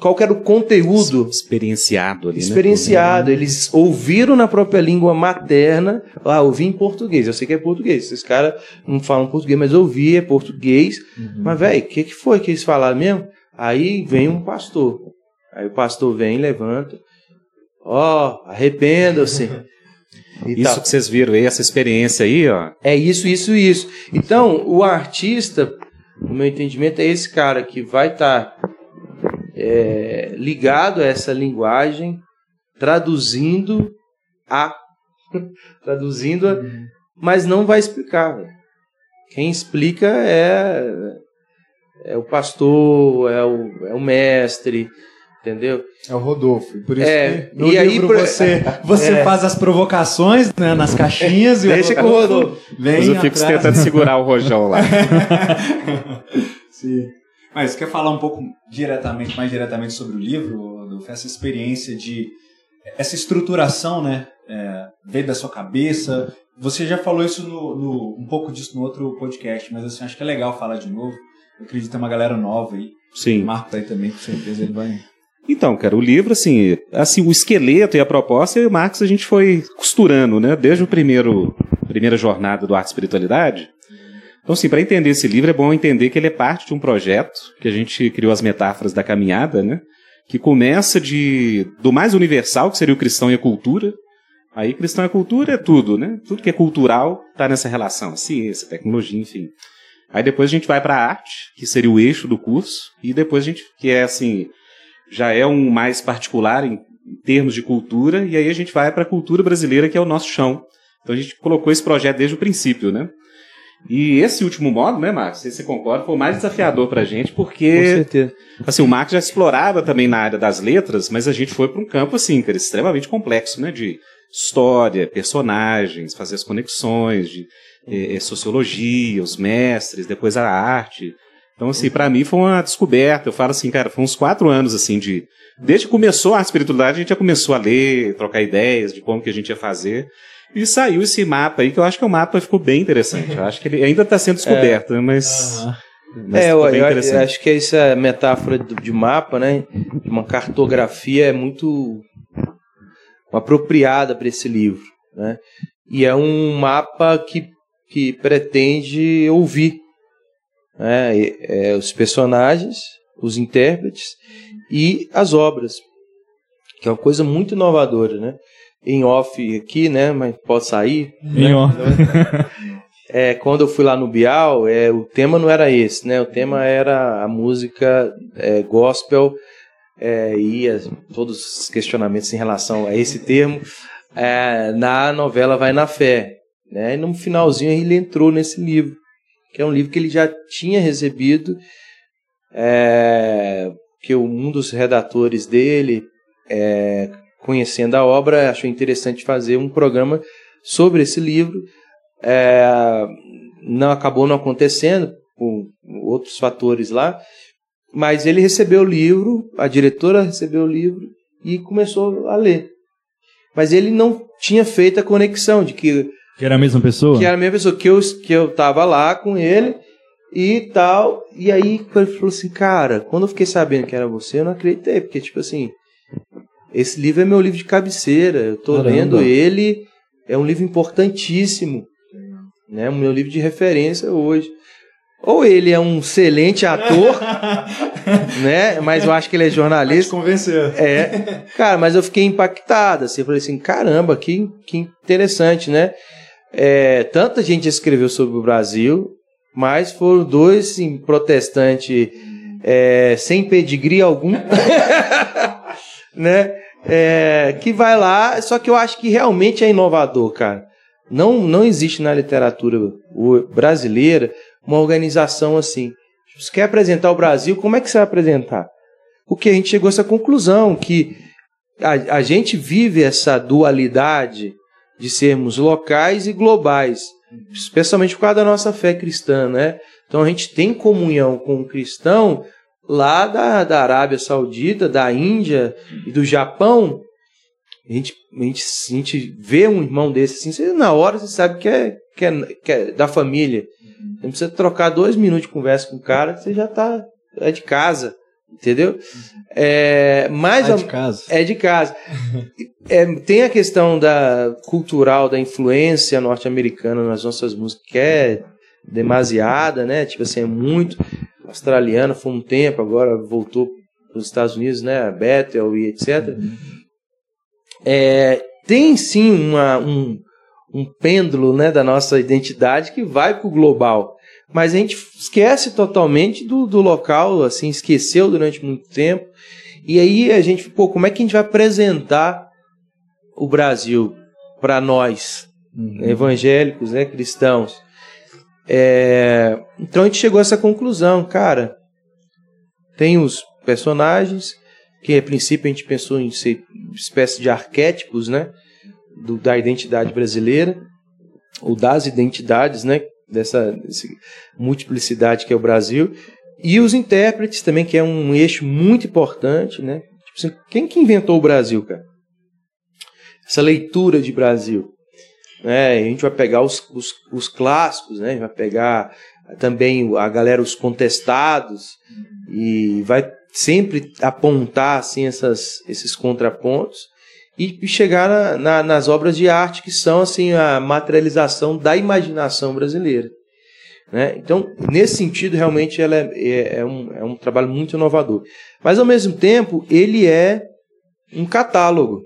qual era o conteúdo Experienciado ali, né? experienciado. Eles ouviram na própria língua materna. Ah, ouvi em português. Eu sei que é português. Esses caras não falam português, mas ouvi é português. Mas, velho, o que, que foi que eles falaram mesmo? Aí vem um pastor. Aí o pastor vem, levanta. Ó, arrependam-se. *laughs* E Isso tal. que vocês viram aí, essa experiência aí, ó. É isso, isso, isso. Então, o artista, no meu entendimento, é esse cara que vai estar ligado a essa linguagem, traduzindo a. *laughs* traduzindo a, mas não vai explicar. Quem explica é, é o pastor, é o, é o mestre, entendeu? É o Rodolfo. e Por isso É, que no e aí, livro por- você, *laughs* você É. faz as provocações né, nas caixinhas e Deixa com o Rodolfo. vem Mas eu fico atrás. tentando segurar o rojão lá. *laughs* Sim. Mas você quer falar um pouco diretamente, mais diretamente sobre o livro, Rodolfo? Essa experiência de essa estruturação, né? É, veio da sua cabeça. Você já falou isso no, no- um pouco disso no outro podcast, mas assim, acho que é legal falar de novo. Eu acredito que tem uma galera nova aí. O Sim. Marco tá aí também, com certeza ele vai. Então, cara, o livro, assim, assim, o esqueleto e a proposta, eu e o Marcos, a gente foi costurando, né? Desde o primeiro, primeira jornada do Arte e Espiritualidade. Então, assim, para entender esse livro, é bom entender que ele é parte de um projeto que a gente criou as metáforas da caminhada, né? Que começa de do mais universal, que seria o cristão e a cultura, Aí cristão é cultura, é tudo, né? Tudo que é cultural está nessa relação, ciência, tecnologia, enfim. Aí depois a gente vai para a arte, que seria o eixo do curso, e depois a gente, que é assim, já é um mais particular em, em termos de cultura, e aí a gente vai para a cultura brasileira, que é o nosso chão. Então a gente colocou esse projeto desde o princípio, né? E esse último modo, né, Marcos? Se você concorda, foi o mais desafiador pra gente, Com porque certeza. assim, o Marcos já explorava também na área das letras, mas a gente foi para um campo assim, cara, extremamente complexo, né, de história, personagens, fazer as conexões, de eh, eh, sociologia, os mestres, depois a arte. Então, assim, pra mim foi uma descoberta. Eu falo assim, cara, foi uns quatro anos, assim, de... Desde que começou a espiritualidade, a gente já começou a ler, trocar ideias de como que a gente ia fazer. E saiu esse mapa aí, que eu acho que o mapa ficou bem interessante. Eu acho que ele ainda está sendo descoberto, né, mas... mas é, eu, eu- acho que essa metáfora de mapa, né? De uma cartografia é muito apropriada para esse livro, né? E é um mapa que, que pretende ouvir né, e- é, os personagens, os intérpretes e as obras, que é uma coisa muito inovadora, né? Em off aqui, né? Mas pode sair. Em off. *laughs* É, quando eu fui lá no Bial, é, o tema não era esse, né? O tema era a música é, gospel é, e as- todos os questionamentos em relação a esse termo é, na novela Vai na Fé. Né? E no finalzinho ele entrou nesse livro, que é um livro que ele já tinha recebido, é, que um dos redatores dele, é, conhecendo a obra, achou interessante fazer um programa sobre esse livro. É, não acabou não acontecendo por outros fatores lá, mas ele recebeu o livro, a diretora recebeu o livro e começou a ler. Mas ele não tinha feito a conexão de que, Que era a mesma pessoa? que era a mesma pessoa que eu que eu tava lá com ele e tal. E aí ele falou assim, cara, quando eu fiquei sabendo que era você, eu não acreditei, porque tipo assim, esse livro é meu livro de cabeceira, eu tô Caramba. lendo ele, é um livro importantíssimo, né? O meu livro de referência hoje. Ou ele é um excelente ator, *laughs* né? Mas eu acho que ele é jornalista. convencer. É, cara, mas eu fiquei impactado, assim, eu falei assim, caramba, que, que interessante, né? É, tanta gente escreveu sobre o Brasil, mas foram dois, assim, protestantes é, sem pedigree algum, *laughs* né? É, que vai lá, só que eu acho que realmente é inovador, cara. Não, não existe na literatura brasileira uma organização assim. Você quer apresentar o Brasil, como é que você vai apresentar? Porque a gente chegou a essa conclusão que a, a gente vive essa dualidade de sermos locais e globais, especialmente por causa da nossa fé cristã, né? Então a gente tem comunhão com o cristão lá da, da Arábia Saudita, da Índia e do Japão. A gente, a, gente, a gente vê um irmão desse assim, você, na hora você sabe que é, que, é, que é da família. Você não precisa trocar dois minutos de conversa com o cara, você já tá é de casa, entendeu? É, mas Ah, ao- de casa. é de casa. É, tem a questão da cultural, da influência norte-americana nas nossas músicas, que é demasiada, né? Tipo assim, é muito australiana, foi um tempo, agora voltou para os Estados Unidos, né? Bethel e etc. É, tem sim uma- um, um pêndulo né, da nossa identidade que vai para o global. Mas a gente esquece totalmente do, do local, assim, esqueceu durante muito tempo. E aí a gente, pô, como é que a gente vai apresentar o Brasil para nós, evangélicos, né, cristãos? É, então a gente chegou a essa conclusão, cara. Tem os personagens, que a princípio a gente pensou em ser espécie de arquétipos, né, do- da identidade brasileira, ou das identidades, né, dessa, dessa multiplicidade que é o Brasil. E os intérpretes também, que é um eixo muito importante, né? Tipo assim, quem que inventou o Brasil, cara? Essa leitura de Brasil. Né? A gente vai pegar os, os, os clássicos, né? A gente vai pegar também a galera, os contestados, e vai sempre apontar assim, essas, esses contrapontos e chegar na- na- nas obras de arte que são assim a materialização da imaginação brasileira. Né? Então, nesse sentido, realmente ela é, é- é um, é um trabalho muito inovador. Mas, ao mesmo tempo, ele é um catálogo.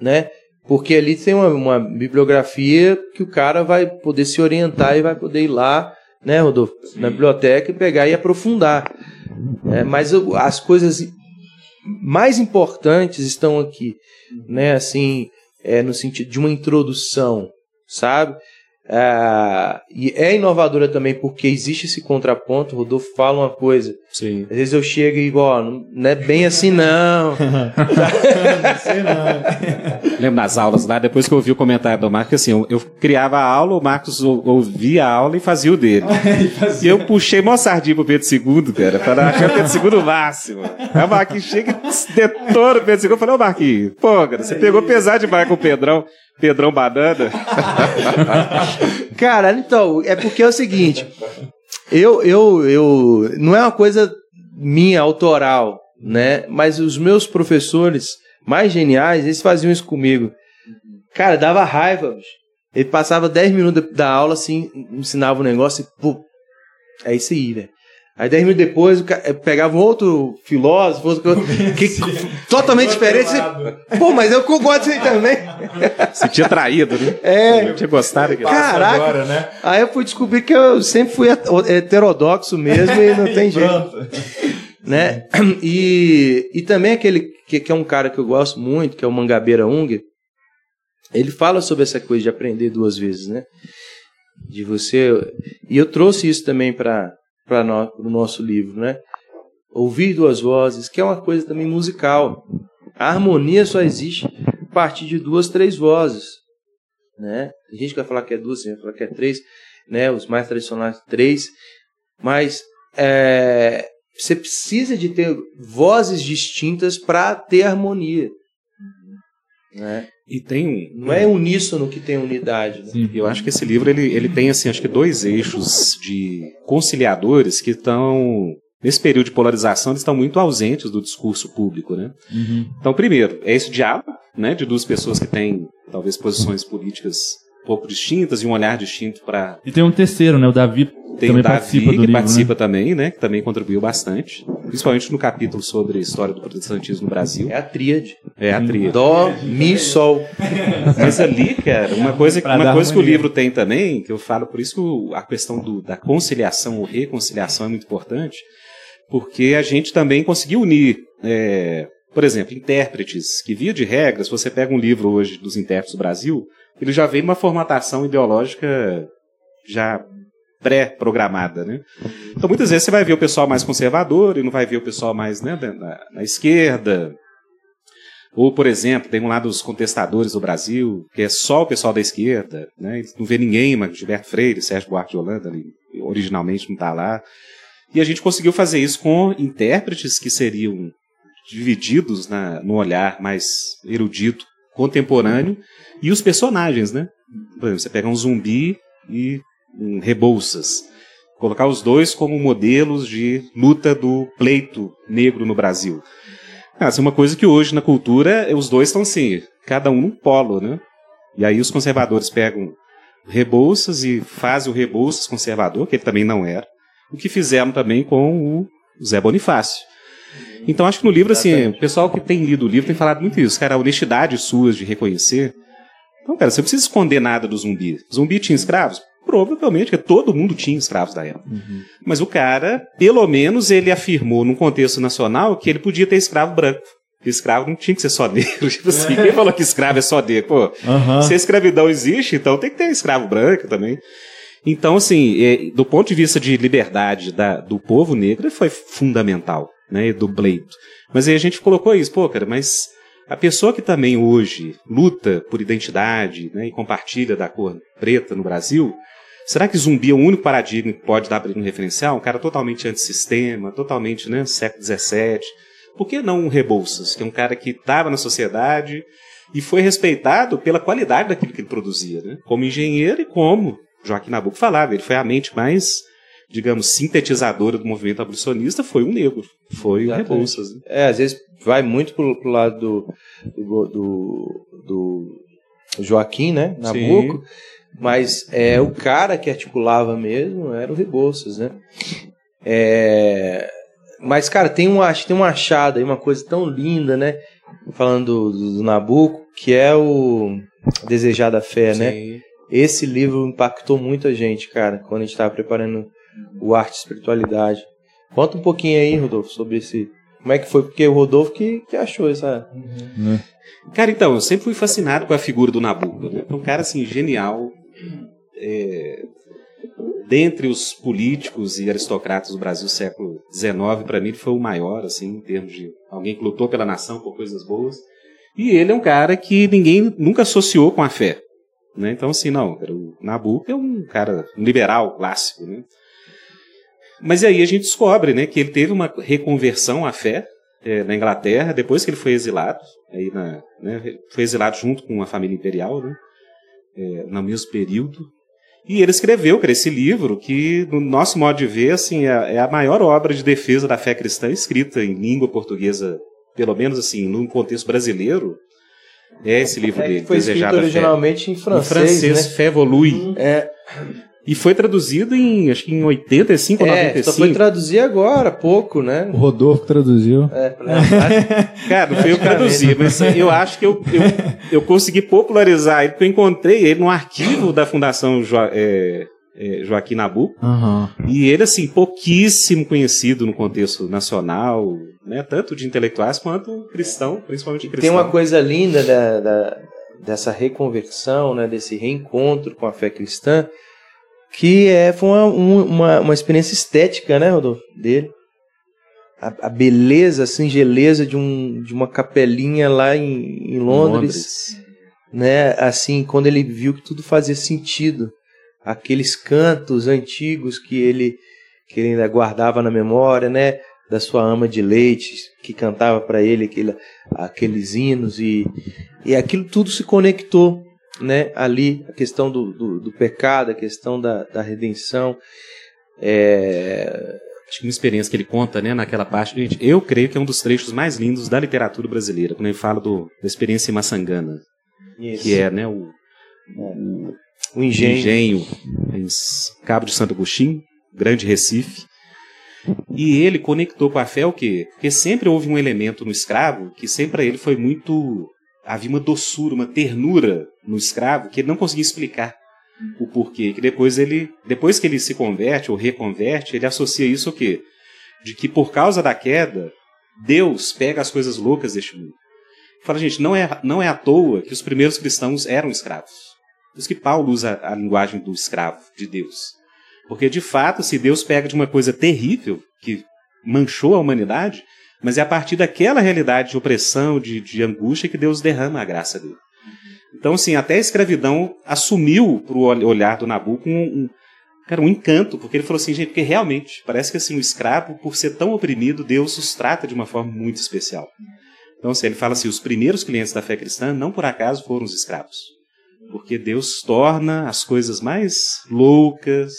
Né? Porque ali tem uma, uma bibliografia que o cara vai poder se orientar e vai poder ir lá, né, Rodolfo, na biblioteca e pegar e aprofundar. É, mas as coisas mais importantes estão aqui, né? Assim, é, no sentido de uma introdução, sabe? Ah, e é inovadora também porque existe esse contraponto. O Rodolfo fala uma coisa. Sim. Às vezes eu chego e igual, não não é bem assim não. Não sei não. Lembro nas aulas lá, depois que eu ouvi o comentário do Marcos, assim, eu, eu criava a aula, o Marcos ou- ouvia a aula e fazia o dele. *laughs* E eu puxei mó sardinha pro Pedro II, cara, para achar o Pedro II o máximo. Aí o Marquinhos chega e detona o Pedro II. Eu falei, ô Marquinhos, pô, cara, você pegou pesado demais com o Pedrão, Pedrão Banana. *laughs* Cara, então, é porque é o seguinte, eu, eu, eu, não é uma coisa minha, autoral, né? Mas os meus professores mais geniais, eles faziam isso comigo. Cara, dava raiva. Ele passava 10 minutos da aula, assim, ensinava um negócio e, pô, é isso aí, velho. Aí 10 minutos depois, eh, pegava um outro filósofo, outro *laughs* que, totalmente diferente. Pô, mas eu gosto disso aí também. Se tinha traído, né? É, Tinha gostado. Caraca. Agora, né? Aí eu fui descobrir que eu sempre fui het- heterodoxo mesmo e não *laughs* tem jeito, Pronto. né? E, e também aquele que, que é um cara que eu gosto muito, que é o Mangabeira Unger, ele fala sobre essa coisa de aprender duas vezes, né? De você... E eu trouxe isso também para para o nosso livro, né? Ouvir duas vozes, que é uma coisa também musical. A harmonia só existe a partir de duas, três vozes, né? Tem gente que vai falar que é duas, vai falar que é três, né? Os mais tradicionais três, mas é, você precisa de ter vozes distintas para ter harmonia, né? E tem um. Não é uníssono que tem unidade. Né? Sim. Eu acho que esse livro ele, ele tem assim, acho que dois eixos de conciliadores que estão nesse período de polarização eles estão muito ausentes do discurso público, né? Uhum. Então, primeiro, é esse diálogo, né, de duas pessoas que têm talvez posições políticas um pouco distintas e um olhar distinto para E tem um terceiro, né? O Davi tem também o Davi participa do que livro, participa né? também, né, que também contribuiu bastante, principalmente no capítulo sobre a história do protestantismo no Brasil. É a tríade. É a tríade. Dó, mi, sol. Mas ali, cara, uma coisa, uma coisa que o livro tem também, que eu falo, por isso que a questão do- da conciliação ou reconciliação é muito importante, porque a gente também conseguiu unir, é, por exemplo, intérpretes, que via de regra, se você pega um livro hoje dos intérpretes do Brasil, ele já vem numa formatação ideológica já pré-programada, né? Então muitas vezes você vai ver o pessoal mais conservador e não vai ver o pessoal mais né, na, na esquerda, ou, por exemplo, tem um lado dos contestadores do Brasil, que é só o pessoal da esquerda, né? Não vê ninguém, mas Gilberto Freire, Sérgio Buarque de Holanda, ali, originalmente não está lá. E a gente conseguiu fazer isso com intérpretes que seriam divididos na, no olhar mais erudito, contemporâneo, e os personagens, né? Por exemplo, você pega um zumbi e um Rebouças. Colocar os dois como modelos de luta do pleito negro no Brasil. Ah, isso é uma coisa que hoje na cultura os dois estão assim, cada um num polo, né? E aí os conservadores pegam Rebouças e fazem o Rebouças conservador, que ele também não era. O que fizeram também com o Zé Bonifácio. Então acho que no livro, assim, o pessoal que tem lido o livro tem falado muito isso, cara, a honestidade sua de reconhecer. Então, cara, você não precisa esconder nada do zumbi. Zumbi tinha escravos? Provavelmente, porque todo mundo tinha escravos da época. Mas o cara, pelo menos, ele afirmou num contexto nacional que ele podia ter escravo branco. Que escravo não tinha que ser só *laughs* negro. Tipo assim, quem falou que escravo é só negro? Pô, Aham. se a escravidão existe, então tem que ter escravo branco também. Então, assim, é, do ponto de vista de liberdade da- do povo negro, foi fundamental, né, do pleito. Mas aí a gente colocou isso, pô, cara, mas a pessoa que também hoje luta por identidade né, e compartilha da cor preta no Brasil, será que zumbi é o único paradigma que pode dar para ele um referencial? Um cara totalmente antissistema, totalmente né, século XVII. Por que não um Rebouças, que é um cara que estava na sociedade e foi respeitado pela qualidade daquilo que ele produzia, né? como engenheiro e como Joaquim Nabuco falava, ele foi a mente mais, digamos, sintetizadora do movimento abolicionista, foi um negro, foi o. Rebouças. né? É, às vezes vai muito pro, pro lado do, do, do, do Joaquim, né? Nabuco. Mas é, o cara que articulava mesmo era o Rebouças, né? É, mas, cara, tem um, tem um achado aí, uma coisa tão linda, né? Falando do, do, Nabuco, que é o Desejada Fé, né? Sim. Esse livro impactou muito a gente, cara, quando a gente estava preparando o Arte e Espiritualidade. Conta um pouquinho aí, Rodolfo, sobre esse. Como é que foi? Porque o Rodolfo que, que achou essa. Cara, então, eu sempre fui fascinado com a figura do Nabucco. Né? Um cara, assim, genial. É, dentre os políticos e aristocratas do Brasil século XIX, para mim ele foi o maior, assim, em termos de alguém que lutou pela nação por coisas boas. E ele é um cara que ninguém nunca associou com a fé. Né? Então, assim, não, o Nabucco é um cara liberal clássico. Né? Mas aí a gente descobre né, que ele teve uma reconversão à fé é, na Inglaterra, depois que ele foi exilado. Aí na, né, foi exilado junto com a família imperial, né, é, no mesmo período. E ele escreveu cara, esse livro que, no nosso modo de ver, assim, é, é a maior obra de defesa da fé cristã escrita em língua portuguesa, pelo menos assim, num contexto brasileiro. É esse livro É dele, que foi escrito Desejada originalmente em Em francês, francês, né? Fé Evolui. É, E foi traduzido em, acho que em 85 ou é, 95. só foi traduzir agora, pouco, né? O Rodolfo traduziu. É, pra- *laughs* Cara, não foi eu que traduzi, mas eu acho que eu, eu, eu consegui popularizar ele, porque eu encontrei ele no arquivo da Fundação Joa- é, é, Joaquim Nabuco. Aham. E ele, assim, pouquíssimo conhecido no contexto nacional, né? Tanto de intelectuais quanto cristão, principalmente Tem cristão. uma coisa linda da, da- dessa reconversão, né, desse reencontro com a fé cristã, que é, foi uma, um- uma, uma experiência estética, né, Rodolfo, dele. A, a beleza, a singeleza de, um, de uma capelinha lá em, em Londres, né, assim, quando ele viu que tudo fazia sentido. Aqueles cantos antigos que ele, que ele ainda guardava na memória, né, da sua ama de leite, que cantava para ele aquele, aqueles hinos e, e aquilo tudo se conectou, né, ali, a questão do, do, do pecado, a questão da, da redenção, é, Acho que uma experiência que ele conta, né, naquela parte. Gente, eu creio que é um dos trechos mais lindos da literatura brasileira, quando ele fala do, da experiência em Maçangana, que é, né, o, o engenho. engenho em Cabo de Santo Agostinho, Grande Recife. E ele conectou com a fé o quê? Porque sempre houve um elemento no escravo que sempre para ele foi muito. Havia uma doçura, uma ternura no escravo que ele não conseguia explicar o porquê. Que depois ele, depois que ele se converte ou reconverte, ele associa isso o quê? De que por causa da queda, Deus pega as coisas loucas deste mundo. Fala, gente, não é, não é à toa que os primeiros cristãos eram escravos. Por isso que Paulo usa a linguagem do escravo, de Deus. Porque, de fato, se Deus pega de uma coisa terrível, que manchou a humanidade, mas é a partir daquela realidade de opressão, de, de angústia, que Deus derrama a graça dele. Então, assim, até a escravidão assumiu para o olhar do Nabucco um, um, cara, um encanto, porque ele falou assim, gente, porque realmente, parece que assim, o escravo, por ser tão oprimido, Deus os trata de uma forma muito especial. Então, assim, ele fala assim, os primeiros clientes da fé cristã, não por acaso foram os escravos. Porque Deus torna as coisas mais loucas,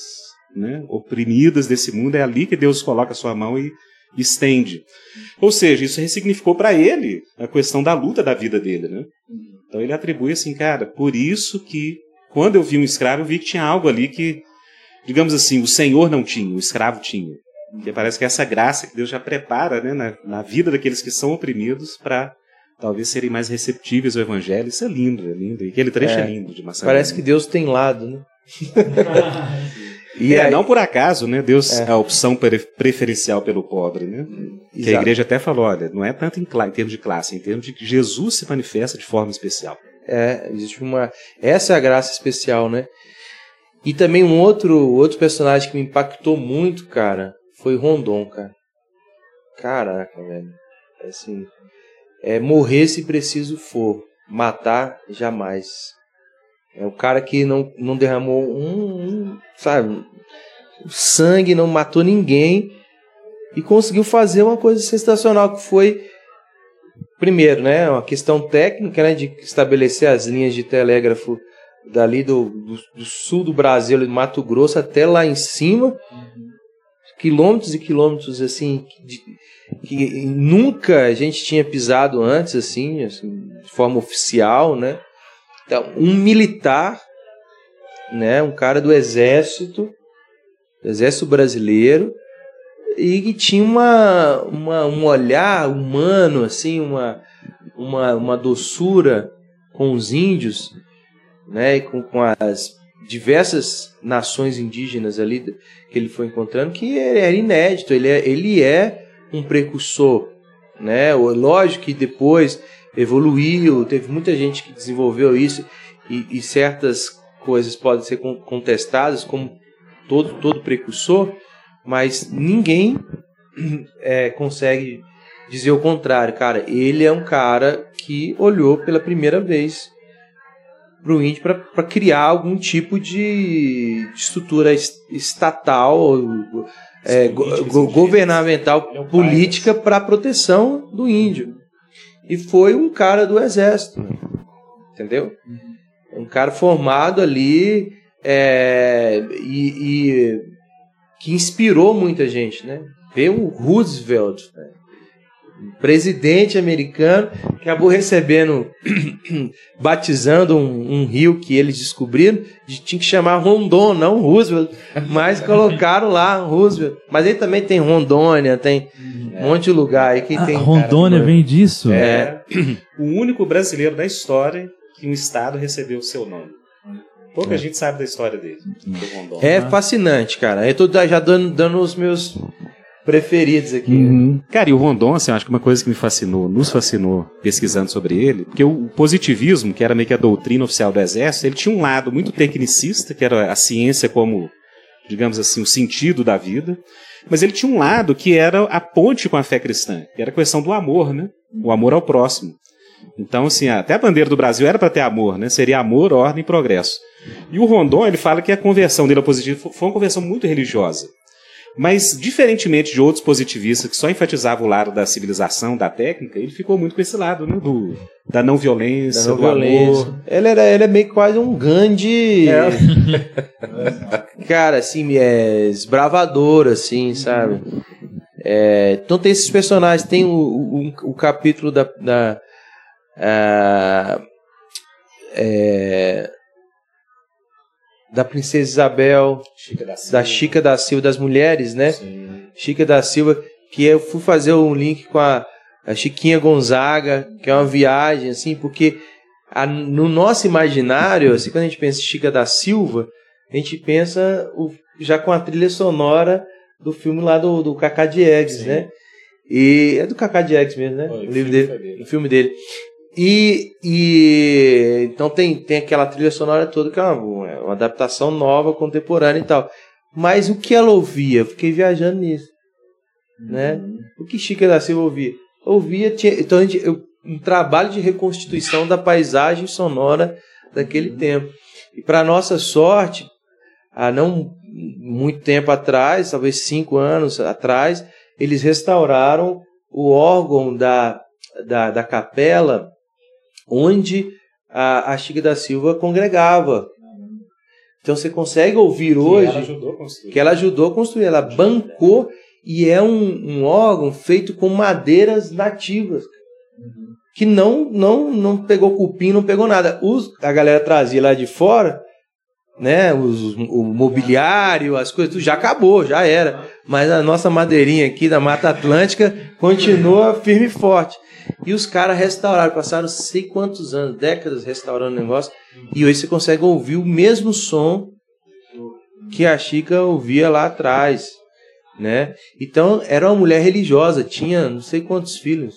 né, oprimidas desse mundo, é ali que Deus coloca a sua mão e estende. Ou seja, isso ressignificou para ele a questão da luta da vida dele, né? Então ele atribui assim, cara, por isso que quando eu vi um escravo, eu vi que tinha algo ali que, digamos assim, o Senhor não tinha, o escravo tinha. Porque parece que essa graça que Deus já prepara né, na, na vida daqueles que são oprimidos para talvez serem mais receptíveis ao evangelho. Isso é lindo, é lindo. E aquele trecho é, É. lindo de Maçã. Parece que Deus tem lado, né? *laughs* E e é, aí- não por acaso, né? Deus É. é a opção pre- preferencial pelo pobre, né? Que a igreja até falou, olha, não é tanto em, em termos de classe, é em termos de que Jesus se manifesta de forma especial. É, existe uma. Essa é a graça especial, né? E também um outro, outro personagem que me impactou muito, cara, foi Rondon, cara. Caraca, velho. Assim, é morrer se preciso for, matar jamais. É o cara que não, não derramou um, um, sabe, sangue, não matou ninguém e conseguiu fazer uma coisa sensacional que foi primeiro, né, uma questão técnica, né, de estabelecer as linhas de telégrafo dali do, do, do sul do Brasil, de Mato Grosso até lá em cima, quilômetros e quilômetros assim, de, que nunca a gente tinha pisado antes, assim, assim, de forma oficial, né? Então, um militar, né, um cara do exército, do exército brasileiro, e que tinha uma, uma, um olhar humano, assim, uma, uma, uma doçura com os índios, né, e com, com as diversas nações indígenas ali que ele foi encontrando, que era inédito. Ele é, ele é um precursor, né? Lógico que depois evoluiu, teve muita gente que desenvolveu isso e, e certas coisas podem ser contestadas como todo todo precursor, mas ninguém *clears throat* é, consegue dizer o contrário, cara. Ele é um cara que olhou pela primeira vez para o índio para criar algum tipo de, de estrutura estatal, é, go governamental, política para a proteção do índio. E foi um cara do exército, entendeu? Um cara formado ali é, e, e, que inspirou muita gente, né? Ver o Roosevelt, né? Presidente americano, acabou recebendo, *clears throat* batizando um, um, rio que eles descobriram, de, tinha que chamar Rondon, não Roosevelt, mas *laughs* colocaram lá Roosevelt. Mas ele também tem Rondônia, tem um monte de lugar aí que ah, tem. Rondônia vem disso? É. o único brasileiro da história que um estado recebeu o seu nome. Pouca é. gente sabe da história dele. É fascinante, cara. Eu tô já dando, dando os meus preferidos aqui. Uhum. Cara, e o Rondon, assim, acho que uma coisa que me fascinou, nos fascinou pesquisando sobre ele, porque o positivismo, que era meio que a doutrina oficial do exército, ele tinha um lado muito tecnicista, que era a ciência como, digamos assim, o sentido da vida, mas ele tinha um lado que era a ponte com a fé cristã, que era a questão do amor, né? O amor ao próximo. Então, assim, até a bandeira do Brasil era para ter amor, né? Seria amor, ordem e progresso. E o Rondon, ele fala que a conversão dele ao positivismo foi uma conversão muito religiosa. Mas, diferentemente de outros positivistas que só enfatizavam o lado da civilização, da técnica, ele ficou muito com esse lado, né? Do, da não violência, da não do violência. amor. Ele, era, ele é meio quase um Gandhi. É. *laughs* Cara, assim, é esbravador, assim, sabe? É, então tem esses personagens, tem o, o, o capítulo da. da a, é, da Princesa Isabel, Chica da, da Chica da Silva, das mulheres, né? Sim. Chica da Silva, que eu fui fazer um link com a, a Chiquinha Gonzaga, que é uma viagem, assim, porque a, no nosso imaginário, assim, quando a gente pensa em Chica da Silva, a gente pensa o, já com a trilha sonora do filme lá do, do Cacá Diegues, né? E é do Cacá Diegues mesmo, né? o livro dele. o filme dele. E, e então tem, tem aquela trilha sonora toda que é uma, é uma, adaptação nova, contemporânea e tal. Mas o que ela ouvia? Fiquei viajando nisso. Né? Uhum. O que Chica da Silva ouvia? Ouvia, tinha, então a gente, eu, um trabalho de reconstituição da paisagem sonora daquele uhum. tempo. E para nossa sorte, há não muito tempo atrás, talvez cinco anos atrás, eles restauraram o órgão da, da, da capela onde a, a Chica da Silva congregava. Então você consegue ouvir que hoje ela que ela ajudou a construir, ela bancou e é um, um órgão feito com madeiras nativas que não não não pegou cupim, não pegou nada. Os, a galera trazia lá de fora, né, os, o mobiliário, as coisas, tudo já acabou, já era. Mas a nossa madeirinha aqui da Mata Atlântica continua firme e forte. E os caras restauraram, passaram sei quantos anos, décadas restaurando o negócio, e hoje você consegue ouvir o mesmo som que a Chica ouvia lá atrás, né? Então, era uma mulher religiosa, tinha não sei quantos filhos,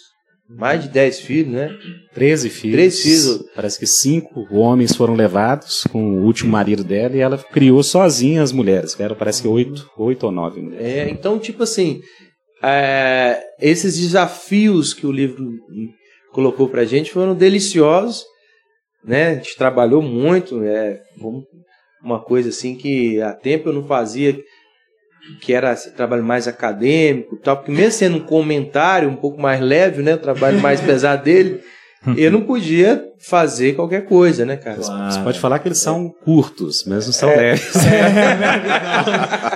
mais de 10 filhos, né? 13 filhos. 13 filhos. Parece que cinco homens foram levados com o último marido dela e ela criou sozinha as mulheres, que eram parece que oito, oito ou nove mulheres. É, então, tipo assim, é, esses desafios que o livro colocou para a gente foram deliciosos, né? A gente trabalhou muito, é uma coisa assim que há tempo eu não fazia, que era esse trabalho mais acadêmico, tal, porque mesmo sendo um comentário um pouco mais leve, né, o trabalho mais *laughs* pesado dele, eu não podia fazer qualquer coisa, né, cara? Claro. Você pode falar que eles são curtos, mas não são é. leves. *laughs*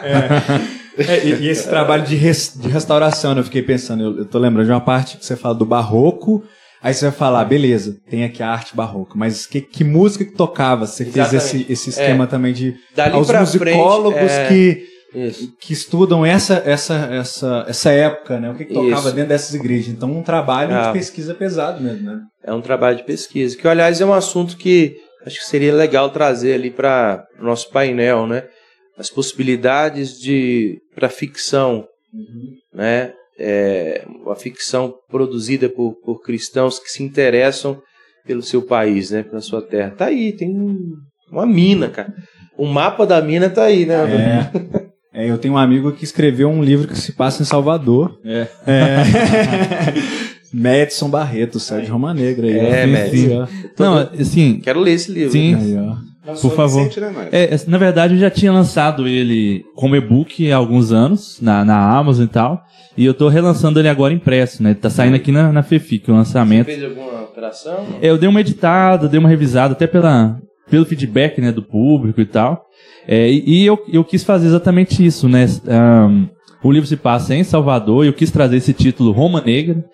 É, é. É, e, e, esse trabalho de, res, de restauração, né, eu fiquei pensando, eu, eu tô lembrando de uma parte que você fala do barroco, aí você vai falar, beleza, tem aqui a arte barroca, mas que, que música que tocava? Você Exatamente. fez esse, esse esquema é. também de Dali aos musicólogos frente, é... que Isso. que estudam essa, essa, essa, essa época, né? O que, que tocava Isso. dentro dessas igrejas. Então, um trabalho Ah. de pesquisa pesado mesmo, né? É um trabalho de pesquisa, que aliás é um assunto que acho que seria legal trazer ali para o nosso painel, né? As possibilidades de para ficção, né? É, a ficção produzida por, por cristãos que se interessam pelo seu país, né? Pela sua terra. Tá aí, tem um- uma mina, cara. O mapa da mina tá aí, né? É. *laughs* É, eu tenho um amigo que escreveu um livro que se passa em Salvador. É. *laughs* Madison Barreto, sai de Roma Negra aí. É. Madison. Sim, Não, assim, Quero ler esse livro. Sim. Aí, ó. Lançou Por favor. recente, né? É, é, na verdade, eu já tinha lançado ele como e-book há alguns anos, na, na Amazon e tal. E eu tô relançando ele agora impresso, né? Tá saindo aqui na, na FEFIC, o Você lançamento. fez alguma operação? É, Eu dei uma editada, dei uma revisada, até pela, pelo feedback né, do público e tal. É, e eu, eu quis fazer exatamente isso, né? Ahn, o livro se passa em Salvador e eu quis trazer esse título Roma Negra,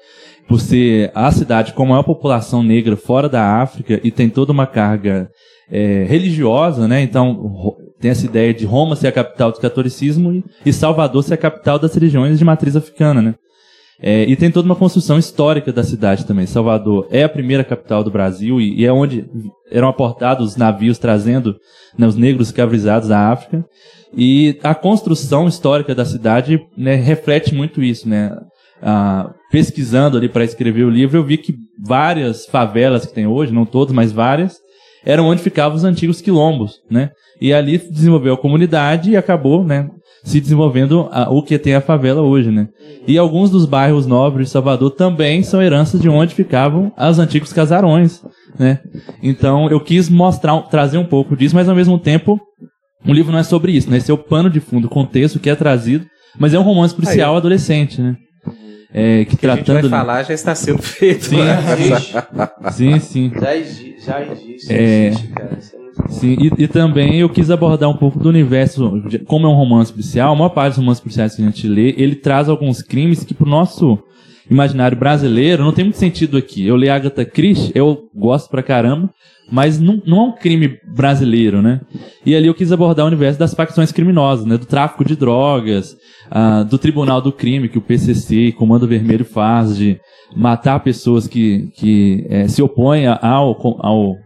por ser a cidade com a maior população negra fora da África e tem toda uma carga é, religiosa, né? Então tem essa ideia de Roma ser a capital do catolicismo e- e Salvador ser a capital das religiões de matriz africana, né? É, e tem toda uma construção histórica da cidade também. Salvador é a primeira capital do Brasil e, e é onde eram aportados os navios trazendo né, os negros escravizados da África. E a construção histórica da cidade né, reflete muito isso, né? Ah, pesquisando ali para escrever o livro, eu vi que várias favelas que tem hoje, não todas, mas várias, eram onde ficavam os antigos quilombos, né? E ali desenvolveu a comunidade e acabou, né? Se desenvolvendo a- o que tem a favela hoje, né? E alguns dos bairros nobres de Salvador também são heranças de onde ficavam os antigos casarões, né? Então eu quis mostrar, trazer um pouco disso, mas ao mesmo tempo um livro não é sobre isso, né? Esse é o pano de fundo, o contexto que é trazido, mas é um romance policial adolescente, né? É, que O que a gente tratando vai falar já está sendo feito. Sim, né? Existe. *laughs* sim, sim. Já existe, já existe, É. existe, cara. Isso é. Sim, e, e também eu quis abordar um pouco do universo, como é um romance policial, a maior parte dos romances policiais que a gente lê, ele traz alguns crimes que pro nosso imaginário brasileiro não tem muito sentido aqui. Eu leio Agatha Christie, eu gosto pra caramba, mas não, não é um crime brasileiro, né? E ali eu quis abordar o universo das facções criminosas, né? Do tráfico de drogas, ah, do tribunal do crime que o PCC, Comando Vermelho faz, de matar pessoas que, que eh, se opõem ao, ao,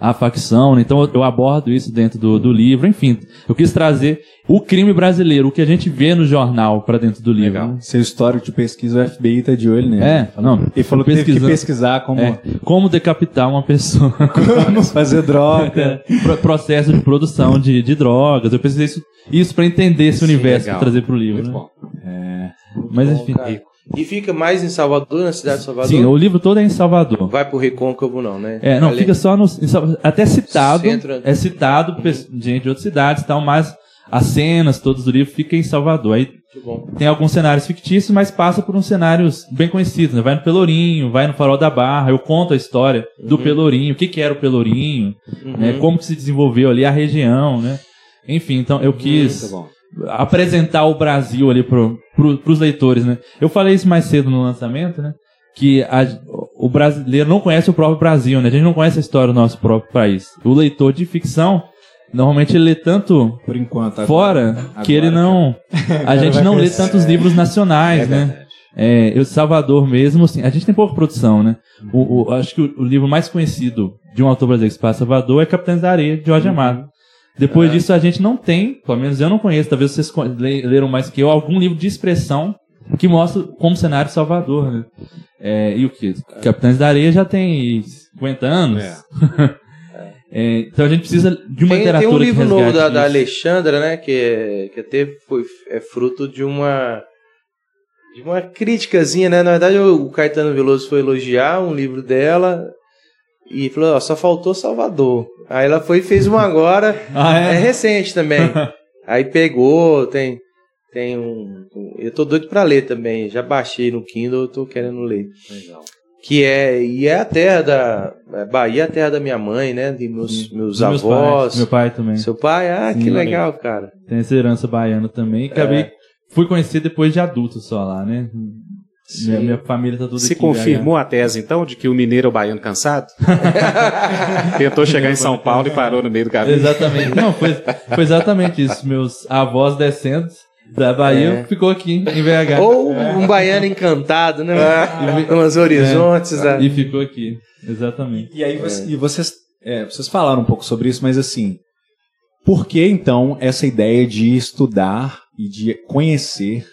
à facção, né? então eu- eu abordo isso dentro do, do livro, enfim, eu quis trazer o crime brasileiro, o que a gente vê no jornal para dentro do livro. Legal. né? Seu histórico de pesquisa, o FBI tá de olho nele. É, não, Ele falou que teve que pesquisar como, É, como decapitar uma pessoa. como fazer droga. Pro- processo de produção de, de drogas. Eu pesquisei isso, isso para entender esse Sim, universo legal. e trazer pro livro. Muito né? bom. Mas Bom, enfim. cara. E fica mais em Salvador, na cidade de Salvador? Sim, o livro todo é em Salvador. Vai pro Recôncavo, não, né? É, não, Ali- fica só no. Até citado. Centro- É citado pe- gente de outras cidades e tal, mas as cenas todas do livro ficam em Salvador. Aí tem alguns cenários fictícios, mas passa por uns cenários bem conhecidos. Né? Vai no Pelourinho, vai no Farol da Barra. Eu conto a história do Pelourinho, o que, que era o Pelourinho, Uhum. né? como que se desenvolveu ali a região, né? Enfim, então eu quis Muito bom. Apresentar o Brasil ali pro, pro, pros leitores, né? Eu falei isso mais cedo no lançamento, né? Que a- o brasileiro não conhece o próprio Brasil, né? A gente não conhece a história do nosso próprio país. O leitor de ficção, normalmente ele lê tanto Por enquanto. agora. fora que Agora, ele não... *laughs* A gente não lê crescer. tantos livros nacionais, né? É, eu, Salvador mesmo, assim, a gente tem pouca produção, né? O, o- acho que o, o livro mais conhecido de um autor brasileiro que se passa Salvador é Capitães da Areia, de Jorge Amado. Depois disso, a gente não tem, pelo menos eu não conheço, talvez vocês leram mais que eu, algum livro de expressão que mostra como cenário de Salvador, né? É, e o que? Capitães da Areia já tem 50 anos. É. *laughs* É, então a gente precisa de uma Tem, tem literatura um livro que novo da, da. Alexandra, né? Que, é, que até foi, é fruto de uma de uma criticazinha, né? Na verdade, o o Caetano Veloso foi elogiar um livro dela e falou, ó, só faltou Salvador. Aí ela foi e fez uma agora, *laughs* Ah, é é? recente também. *laughs* Aí pegou, tem tem um, um- eu tô doido pra ler também. Já baixei no Kindle, eu tô querendo ler. Legal. Que é e é a terra da é, Bahia, é a terra da minha mãe, né? De meus meus Dos meus avós. pais, meu pai também. Seu pai? Ah, Sim, que legal, cara. Tem essa herança baiana também. E acabei, É. fui conhecer depois de adulto só lá, né? Minha, minha família tá tudo Se aqui. confirmou a tese, então, de que o mineiro é o baiano cansado? *laughs* Tentou chegar em São Paulo e parou no meio do caminho. Exatamente. Não, foi, foi exatamente isso. Meus avós descendo da Bahia É. ficou aqui em BH. Ou um baiano encantado, né? É. Nos horizontes. da- E ficou aqui. Exatamente. E aí você- e vocês, é, vocês falaram um pouco sobre isso, mas assim, por que então essa ideia de estudar e de conhecer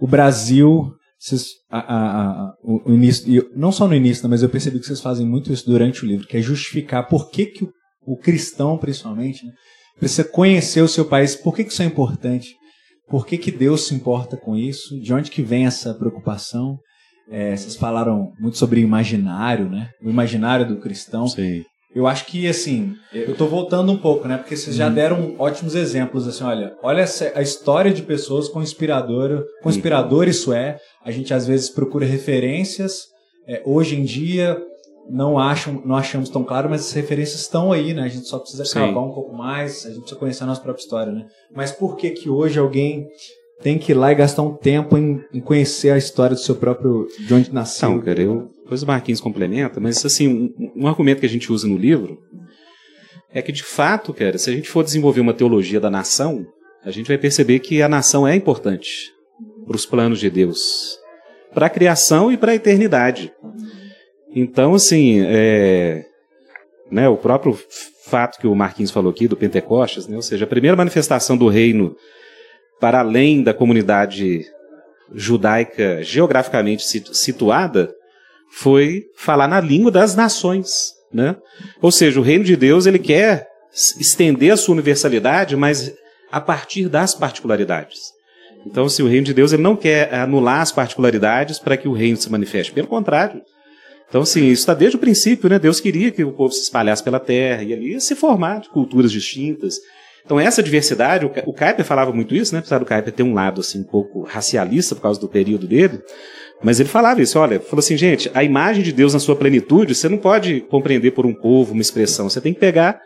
o Brasil? Vocês, a- a- a- o, o início, não só no início, né, mas eu percebi que vocês fazem muito isso durante o livro, que é justificar por que, que o, o cristão, principalmente, né, precisa conhecer o seu país, por que, que isso é importante, por que, que Deus se importa com isso, de onde que vem essa preocupação. É, vocês falaram muito sobre imaginário, né? O imaginário do cristão. Sim. Eu acho que, assim, eu tô voltando um pouco, né? Porque vocês já deram ótimos exemplos, assim, olha, olha a história de pessoas com inspirador, com inspirador isso é. A gente às vezes procura referências, é, hoje em dia não acham, não achamos tão claro, mas as referências estão aí, né? A gente só precisa Sim. cavar um pouco mais, a gente precisa conhecer a nossa própria história, né? Mas por que que hoje alguém tem que ir lá e gastar um tempo em, em conhecer a história do seu próprio, de onde nasceu? Não, cara, eu, depois o Marquinhos complementa, mas assim, um, um argumento que a gente usa no livro é que, de fato, cara, se a gente for desenvolver uma teologia da nação, a gente vai perceber que a nação é importante para os planos de Deus, para a criação e para a eternidade. Então, assim, é, né, o próprio fato que o Marquinhos falou aqui do Pentecostes, né, ou seja, a primeira manifestação do reino para além da comunidade judaica geograficamente situ- situada foi falar na língua das nações, né? Ou seja, o reino de Deus ele quer estender a sua universalidade, mas a partir das particularidades. Então, se o reino de Deus ele não quer anular as particularidades para que o reino se manifeste, pelo contrário. Então, assim, isso está desde o princípio, né? Deus queria que o povo se espalhasse pela terra e ali se formar de culturas distintas. Então, essa diversidade, o Kuyper falava muito isso, né? Apesar do Kuyper ter um lado, assim, um pouco racialista por causa do período dele, mas ele falava isso, olha, falou assim, gente, a imagem de Deus na sua plenitude, você não pode compreender por um povo, uma expressão, você tem que pegar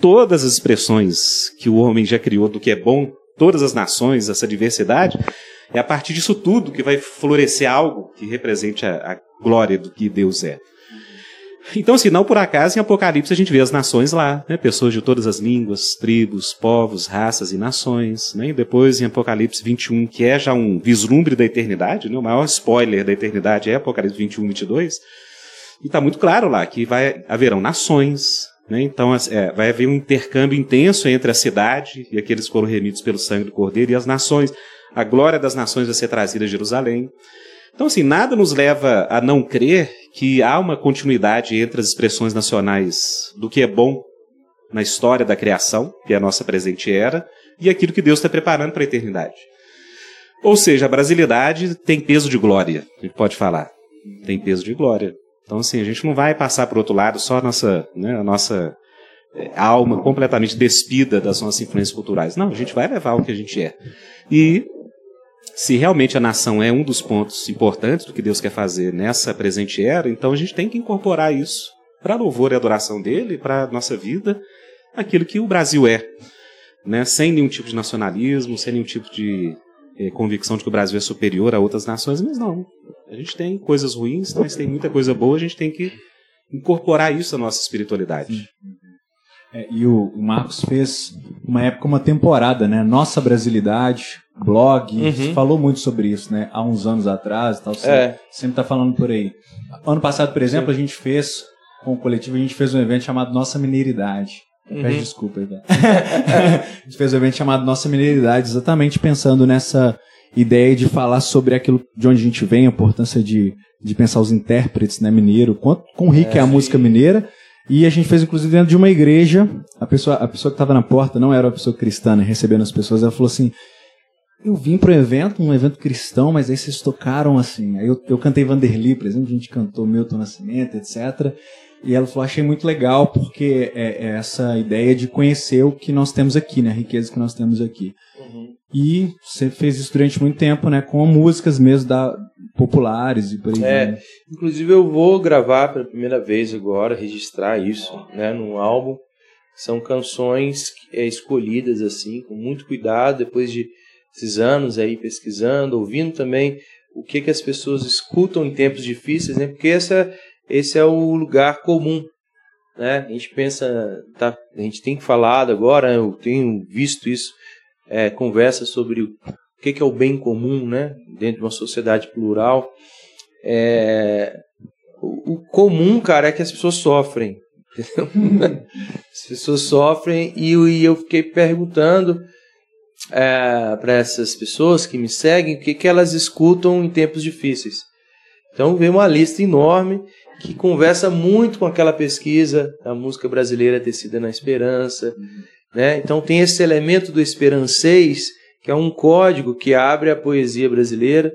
todas as expressões que o homem já criou do que é bom, todas as nações, essa diversidade, é a partir disso tudo que vai florescer algo que represente a, a glória do que Deus é. Então, assim, não por acaso em Apocalipse a gente vê as nações lá, né? Pessoas de todas as línguas, tribos, povos, raças e nações, né? E depois em Apocalipse 21, que é já um vislumbre da eternidade, né? O maior spoiler da eternidade é Apocalipse 21, 22. E está muito claro lá que vai haverão nações, né? Então é, vai haver um intercâmbio intenso entre a cidade e aqueles que foram remidos pelo sangue do Cordeiro e as nações. A glória das nações vai ser trazida a Jerusalém. Então, assim, nada nos leva a não crer que há uma continuidade entre as expressões nacionais do que é bom na história da criação, que é a nossa presente era, e aquilo que Deus está preparando para a eternidade. Ou seja, a brasilidade tem peso de glória, a gente pode falar. Tem peso de glória. Então, assim, a gente não vai passar para o outro lado só a nossa, né, a nossa eh, alma completamente despida das nossas influências culturais. Não, a gente vai levar o que a gente é. E se realmente a nação é um dos pontos importantes do que Deus quer fazer nessa presente era, então a gente tem que incorporar isso para louvor e adoração dele, para nossa vida, aquilo que o Brasil é. Né? Sem nenhum tipo de nacionalismo, sem nenhum tipo de eh, convicção de que o Brasil é superior a outras nações, mas não. A gente tem coisas ruins, mas tem muita coisa boa, a gente tem que incorporar isso à nossa espiritualidade. É, e o, o Marcos fez uma época, uma temporada, né? Nossa Brasilidade, blog, Uhum. falou muito sobre isso, né? Há uns anos atrás e tal. Você É. sempre tá falando por aí. Ano passado, por exemplo, a gente fez, com o coletivo, a gente fez um evento chamado Nossa Mineiridade. Uhum. Peço desculpa aí, tá? *laughs* a gente fez um evento chamado Nossa Mineiridade, exatamente pensando nessa ideia de falar sobre aquilo de onde a gente vem, a importância de, de pensar os intérpretes, né, mineiro, quanto quão rica é, a música mineira. E a gente fez, inclusive, dentro de uma igreja. A pessoa, a pessoa que estava na porta não era uma pessoa cristã, né, recebendo as pessoas. Ela falou assim: Eu vim para um evento, um evento cristão, mas aí vocês tocaram assim. Aí eu, eu cantei Vanderly, por exemplo, a gente cantou Milton Nascimento, etc. E ela falou: Achei muito legal, porque é, é essa ideia de conhecer o que nós temos aqui, né, a riqueza que nós temos aqui. E você fez isso durante muito tempo, né, com músicas mesmo da, populares e por aí. É. né? Inclusive eu vou gravar pela primeira vez agora, registrar isso, né, num álbum. São canções é, escolhidas assim, com muito cuidado, depois de esses anos aí pesquisando, ouvindo também o que, que as pessoas escutam em tempos difíceis, né? Porque essa, esse é o lugar comum, né? A gente pensa, tá, a gente tem falado agora, eu tenho visto isso, é, conversa sobre o que, que é o bem comum, né? Dentro de uma sociedade plural. É, o, comum, cara, é que as pessoas sofrem. *laughs* As pessoas sofrem e, eu fiquei perguntando é, para essas pessoas que me seguem o que, que elas escutam em tempos difíceis. Então veio uma lista enorme que conversa muito com aquela pesquisa da música brasileira tecida na esperança. Né? Então tem esse elemento do esperanceis, que é um código que abre a poesia brasileira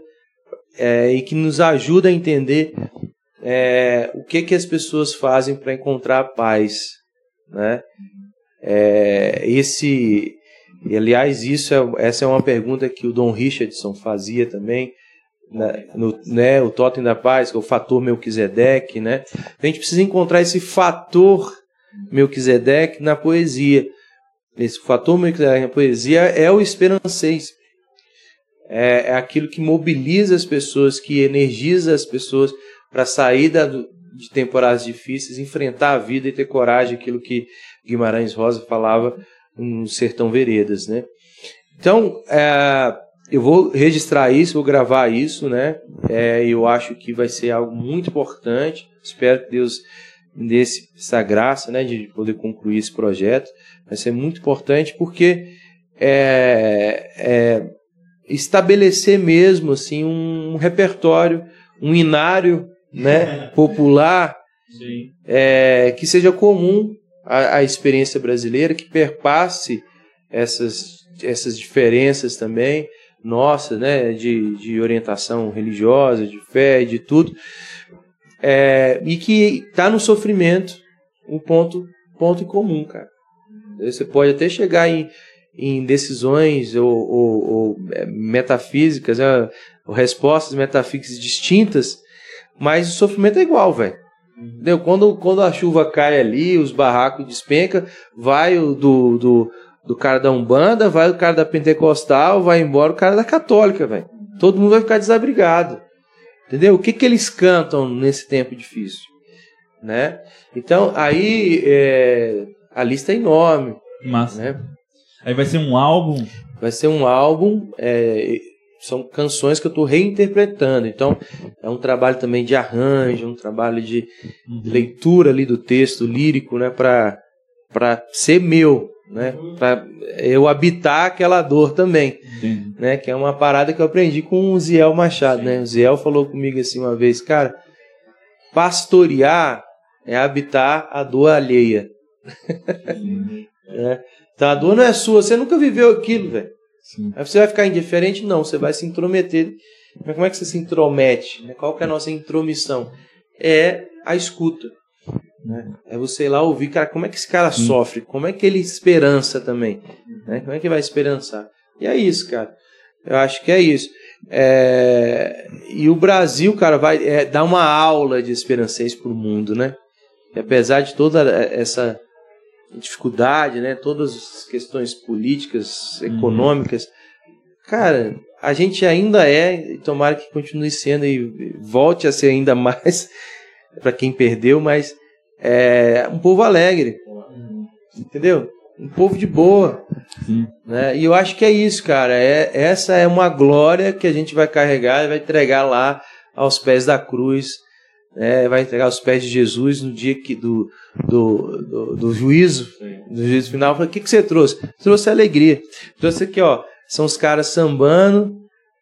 é, e que nos ajuda a entender é, o que, que as pessoas fazem para encontrar paz. Né? É, esse, aliás, isso é, essa é uma pergunta que o Dom Richardson fazia também, né, no, né, o Totem da Paz, que é o fator Melquisedeque, né? A gente precisa encontrar esse fator Melquisedeque na poesia. Esse fator Melquisedeque na poesia é o esperancês. É, é aquilo que mobiliza as pessoas, que energiza as pessoas para sair da, de temporadas difíceis, enfrentar a vida e ter coragem, aquilo que Guimarães Rosa falava no Sertão Veredas, né? Então, é, eu vou registrar isso, vou gravar isso, né? É, eu acho que vai ser algo muito importante. Espero que Deus me dê essa graça, né, de poder concluir esse projeto. Vai ser muito importante porque é, é estabelecer mesmo assim um repertório, um inário, né, *laughs* popular, é, que seja comum à, à experiência brasileira, que perpasse essas essas diferenças também nossa, né, de, de orientação religiosa, de fé, de tudo, é, e que está no sofrimento um ponto, ponto em comum, cara. Você pode até chegar em, em decisões ou, ou, ou é, metafísicas, né, ou respostas metafísicas distintas, mas o sofrimento é igual, velho. Entendeu? Quando, quando a chuva cai ali, os barracos despenca, vai o do, do, do cara da Umbanda, vai o cara da Pentecostal, vai embora o cara da Católica, velho. Todo mundo vai ficar desabrigado. Entendeu? O que, que eles cantam nesse tempo difícil? Né? Então, aí é, a lista é enorme. Massa. Né? Aí vai ser um álbum. Vai ser um álbum, é, são canções que eu estou reinterpretando. Então, é um trabalho também de arranjo, um trabalho de Uhum. leitura ali do texto lírico, né, para ser meu, né, para eu habitar aquela dor também, Entendi. né, que é uma parada que eu aprendi com o Ziel Machado, né? O Ziel falou comigo assim uma vez, cara, pastorear é habitar a dor alheia. Né? *laughs* Então a dor não é sua, você nunca viveu aquilo, velho. Sim. Aí você vai ficar indiferente? Não, você vai se intrometer. Mas como é que você se intromete? né? Qual que é a nossa intromissão? É a escuta. né? É você ir lá ouvir, cara, como é que esse cara sofre? Como é que ele esperança também? né? Como é que ele vai esperançar? E é isso, cara. Eu acho que é isso. É, E o Brasil, cara, vai é, dar uma aula de esperancês para o mundo, né? E apesar de toda essa dificuldade, né? Todas as questões políticas, econômicas, cara, a gente ainda é, e tomara que continue sendo e volte a ser ainda *laughs* mais para quem perdeu, mas é um povo alegre, entendeu? Um povo de boa, Sim. né? E eu acho que é isso, cara. É, essa é uma glória que a gente vai carregar e vai entregar lá aos pés da cruz, né? Vai entregar aos pés de Jesus no dia que do, do, do, do juízo, do juízo final. Fala, O que, que você trouxe? Trouxe alegria. Trouxe aqui, ó. São os caras sambando,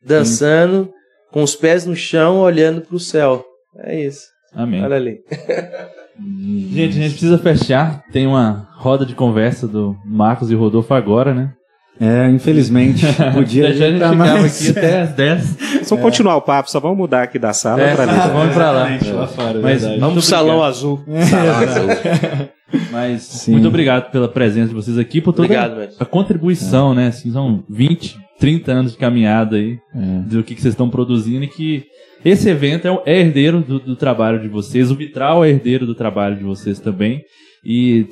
dançando, com os pés no chão, olhando para o céu. É isso. Amém. Olha ali. Gente, a gente precisa fechar. Tem uma roda de conversa do Marcos e Rodolfo agora, né? É, infelizmente, *laughs* podia Já a gente tá ficava mais- aqui até as 10. Só continuar o papo, só vamos mudar aqui da sala É, pra ali. vamos pra lá. Exatamente, lá fora, é Mas verdade. Vamos pro salão obrigado. azul. *laughs* Mas Sim. muito obrigado pela presença de vocês aqui, por toda Obrigado, velho. a contribuição, né? Assim, são 20, 30 anos de caminhada aí do que, que vocês estão produzindo e que esse evento é, o- é herdeiro do, do trabalho de vocês, o Vitral é herdeiro do trabalho de vocês também. E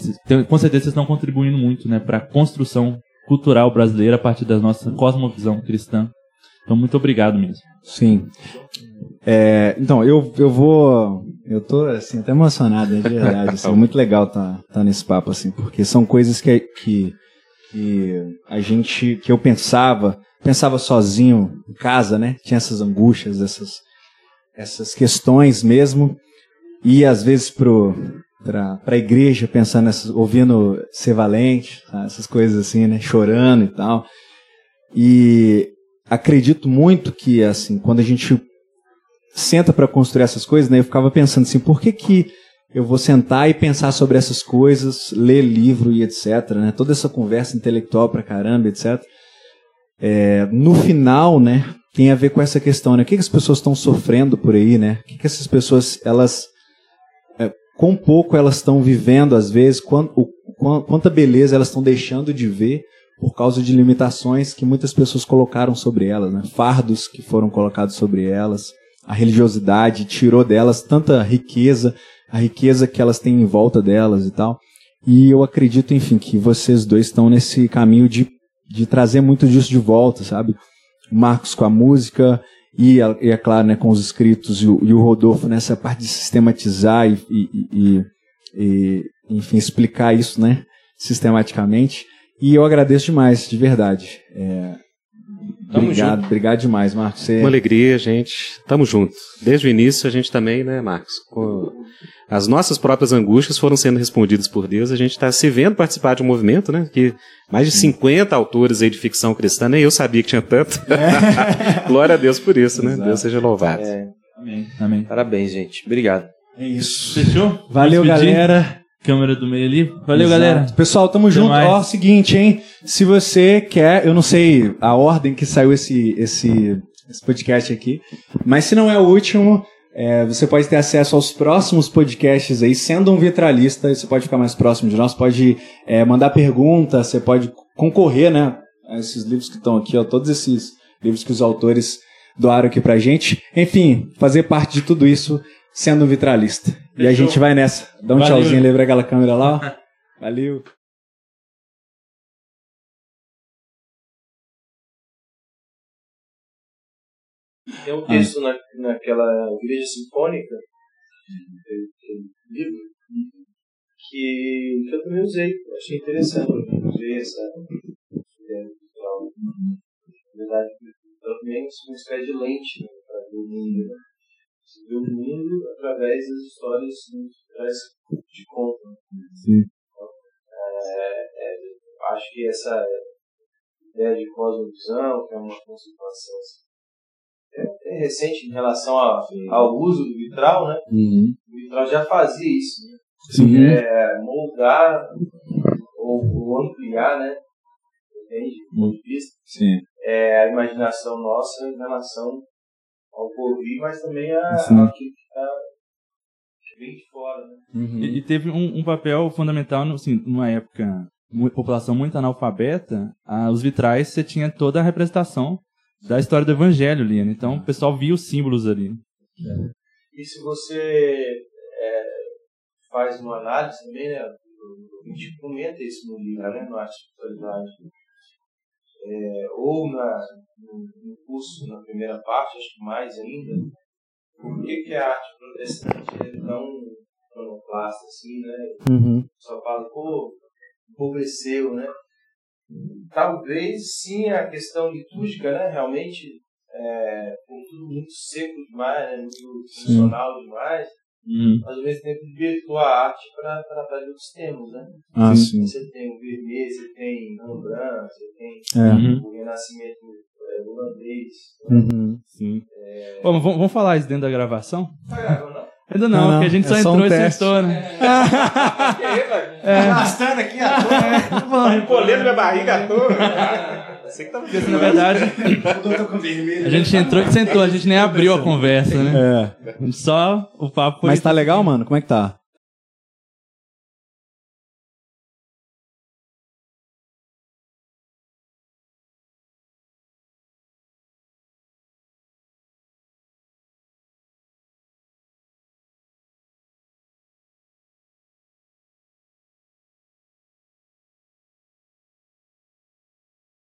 com certeza vocês estão contribuindo muito, né, para a construção cultural brasileira a partir da nossa cosmovisão cristã. Então, muito obrigado mesmo. Sim. É, então, eu, eu vou. Eu tô assim, até emocionado, né, de verdade. Assim, é *laughs* muito legal estar tá, tá nesse papo, assim, porque são coisas que, que, que a gente. que eu pensava, pensava sozinho em casa, né? Tinha essas angústias, essas, essas questões mesmo. E às vezes pro, pra, pra igreja pensando nessas, ouvindo ser valente, tá? essas coisas assim, né? Chorando e tal. E acredito muito que, assim, quando a gente senta para construir essas coisas, né? Eu ficava pensando assim, por que que eu vou sentar e pensar sobre essas coisas, ler livro e etc, né? Toda essa conversa intelectual pra caramba, etc. É, no final, né, tem a ver com essa questão, né? O que, que as pessoas estão sofrendo por aí, né? O que, que essas pessoas, elas, quão pouco elas estão vivendo às vezes, quant, o, quanta beleza elas estão deixando de ver por causa de limitações que muitas pessoas colocaram sobre elas, né? Fardos que foram colocados sobre elas a religiosidade tirou delas tanta riqueza, a riqueza que elas têm em volta delas e tal. E eu acredito, enfim, que vocês dois estão nesse caminho de, de trazer muito disso de volta, sabe? Marcos com a música e, e é claro, né, com os escritos e o, e o Rodolfo nessa parte de sistematizar e, e, e, enfim, explicar isso, né, sistematicamente. E eu agradeço demais, de verdade. É, obrigado, junto. obrigado demais, Marcos. Você... Uma alegria, gente. Tamo junto. Desde o início, a gente também, né, Marcos? As nossas próprias angústias foram sendo respondidas por Deus. A gente está se vendo participar de um movimento, né? Que mais de 50 autores aí de ficção cristã, nem eu sabia que tinha tanto. *laughs* *laughs* Glória a Deus por isso, né? Exato. Deus seja louvado. É, Amém. Amém. parabéns, gente. Obrigado. É isso. Fechou? Valeu, galera. Câmera do meio ali. Valeu, Exato. galera. Pessoal, tamo junto. mais. Ó, seguinte, hein? Se você quer, eu não sei a ordem que saiu esse, esse, esse podcast aqui, mas se não é o último, é, você pode ter acesso aos próximos podcasts aí, sendo um vitralista, você pode ficar mais próximo de nós, pode é, mandar pergunta, você pode concorrer, né? A esses livros que estão aqui, ó, todos esses livros que os autores doaram aqui pra gente. Enfim, fazer parte de tudo isso sendo um vitralista. E a Fechou. gente vai nessa. Dá um Valeu. tchauzinho pra aquela câmera lá, ó. *laughs* Valeu. Tem um texto na, naquela igreja sinfônica, livro, que, que eu também usei. Achei interessante. Usei essa ideia visual. Na verdade, também uma espécie de lente né, para ver o mundo. Né? Você vê o mundo através das histórias através de conto. né? É, é, acho que essa ideia de cosmovisão, que é uma conceituação assim, é, recente em relação a- ao uso do vitral, né? O vitral já fazia isso, né? Sim. É, moldar ou, ou ampliar, né? Entende? Do ponto de vista, Sim. é a imaginação nossa em relação ao porvir, mas também a, Sim. aquilo que está que vem de fora, né? E, e teve um, um papel fundamental, no- assim, numa época, população muito analfabeta, ah, os vitrais você tinha toda a representação da história do evangelho ali, né? Então o pessoal via os símbolos ali. E se você é, faz uma análise também, né? A gente comenta isso no livro, né? No Arte de Espiritualidade. É, ou na, no, no curso, na primeira parte, acho que mais ainda, por que, que a arte protestante é tão iconoclasta assim, né? Uhum. Só fala, pô, empobreceu, né? Talvez sim a questão litúrgica, né? Realmente, é, por tudo muito seco demais, né? muito funcional demais, mas ao mesmo tempo libertou a arte para tratar de outros temas, né? Ah, sim. Você tem o Vermeer, você tem Rembrandt, você tem É. Uhum. o Renascimento é, holandês. Uhum. Sim. Mas vamos, vamos falar isso dentro da gravação? Tá gravando, não? Ainda não, Não, não, porque a gente é só só entrou um e teste. sentou, né? *laughs* Aí, velho? Arrastando aqui a Empolhando minha barriga à toa. Você que tá Porque, assim, na verdade, a gente entrou e sentou, a gente nem abriu a conversa, né? É. Só o papo foi... Mas tá legal, mano? Como é que tá?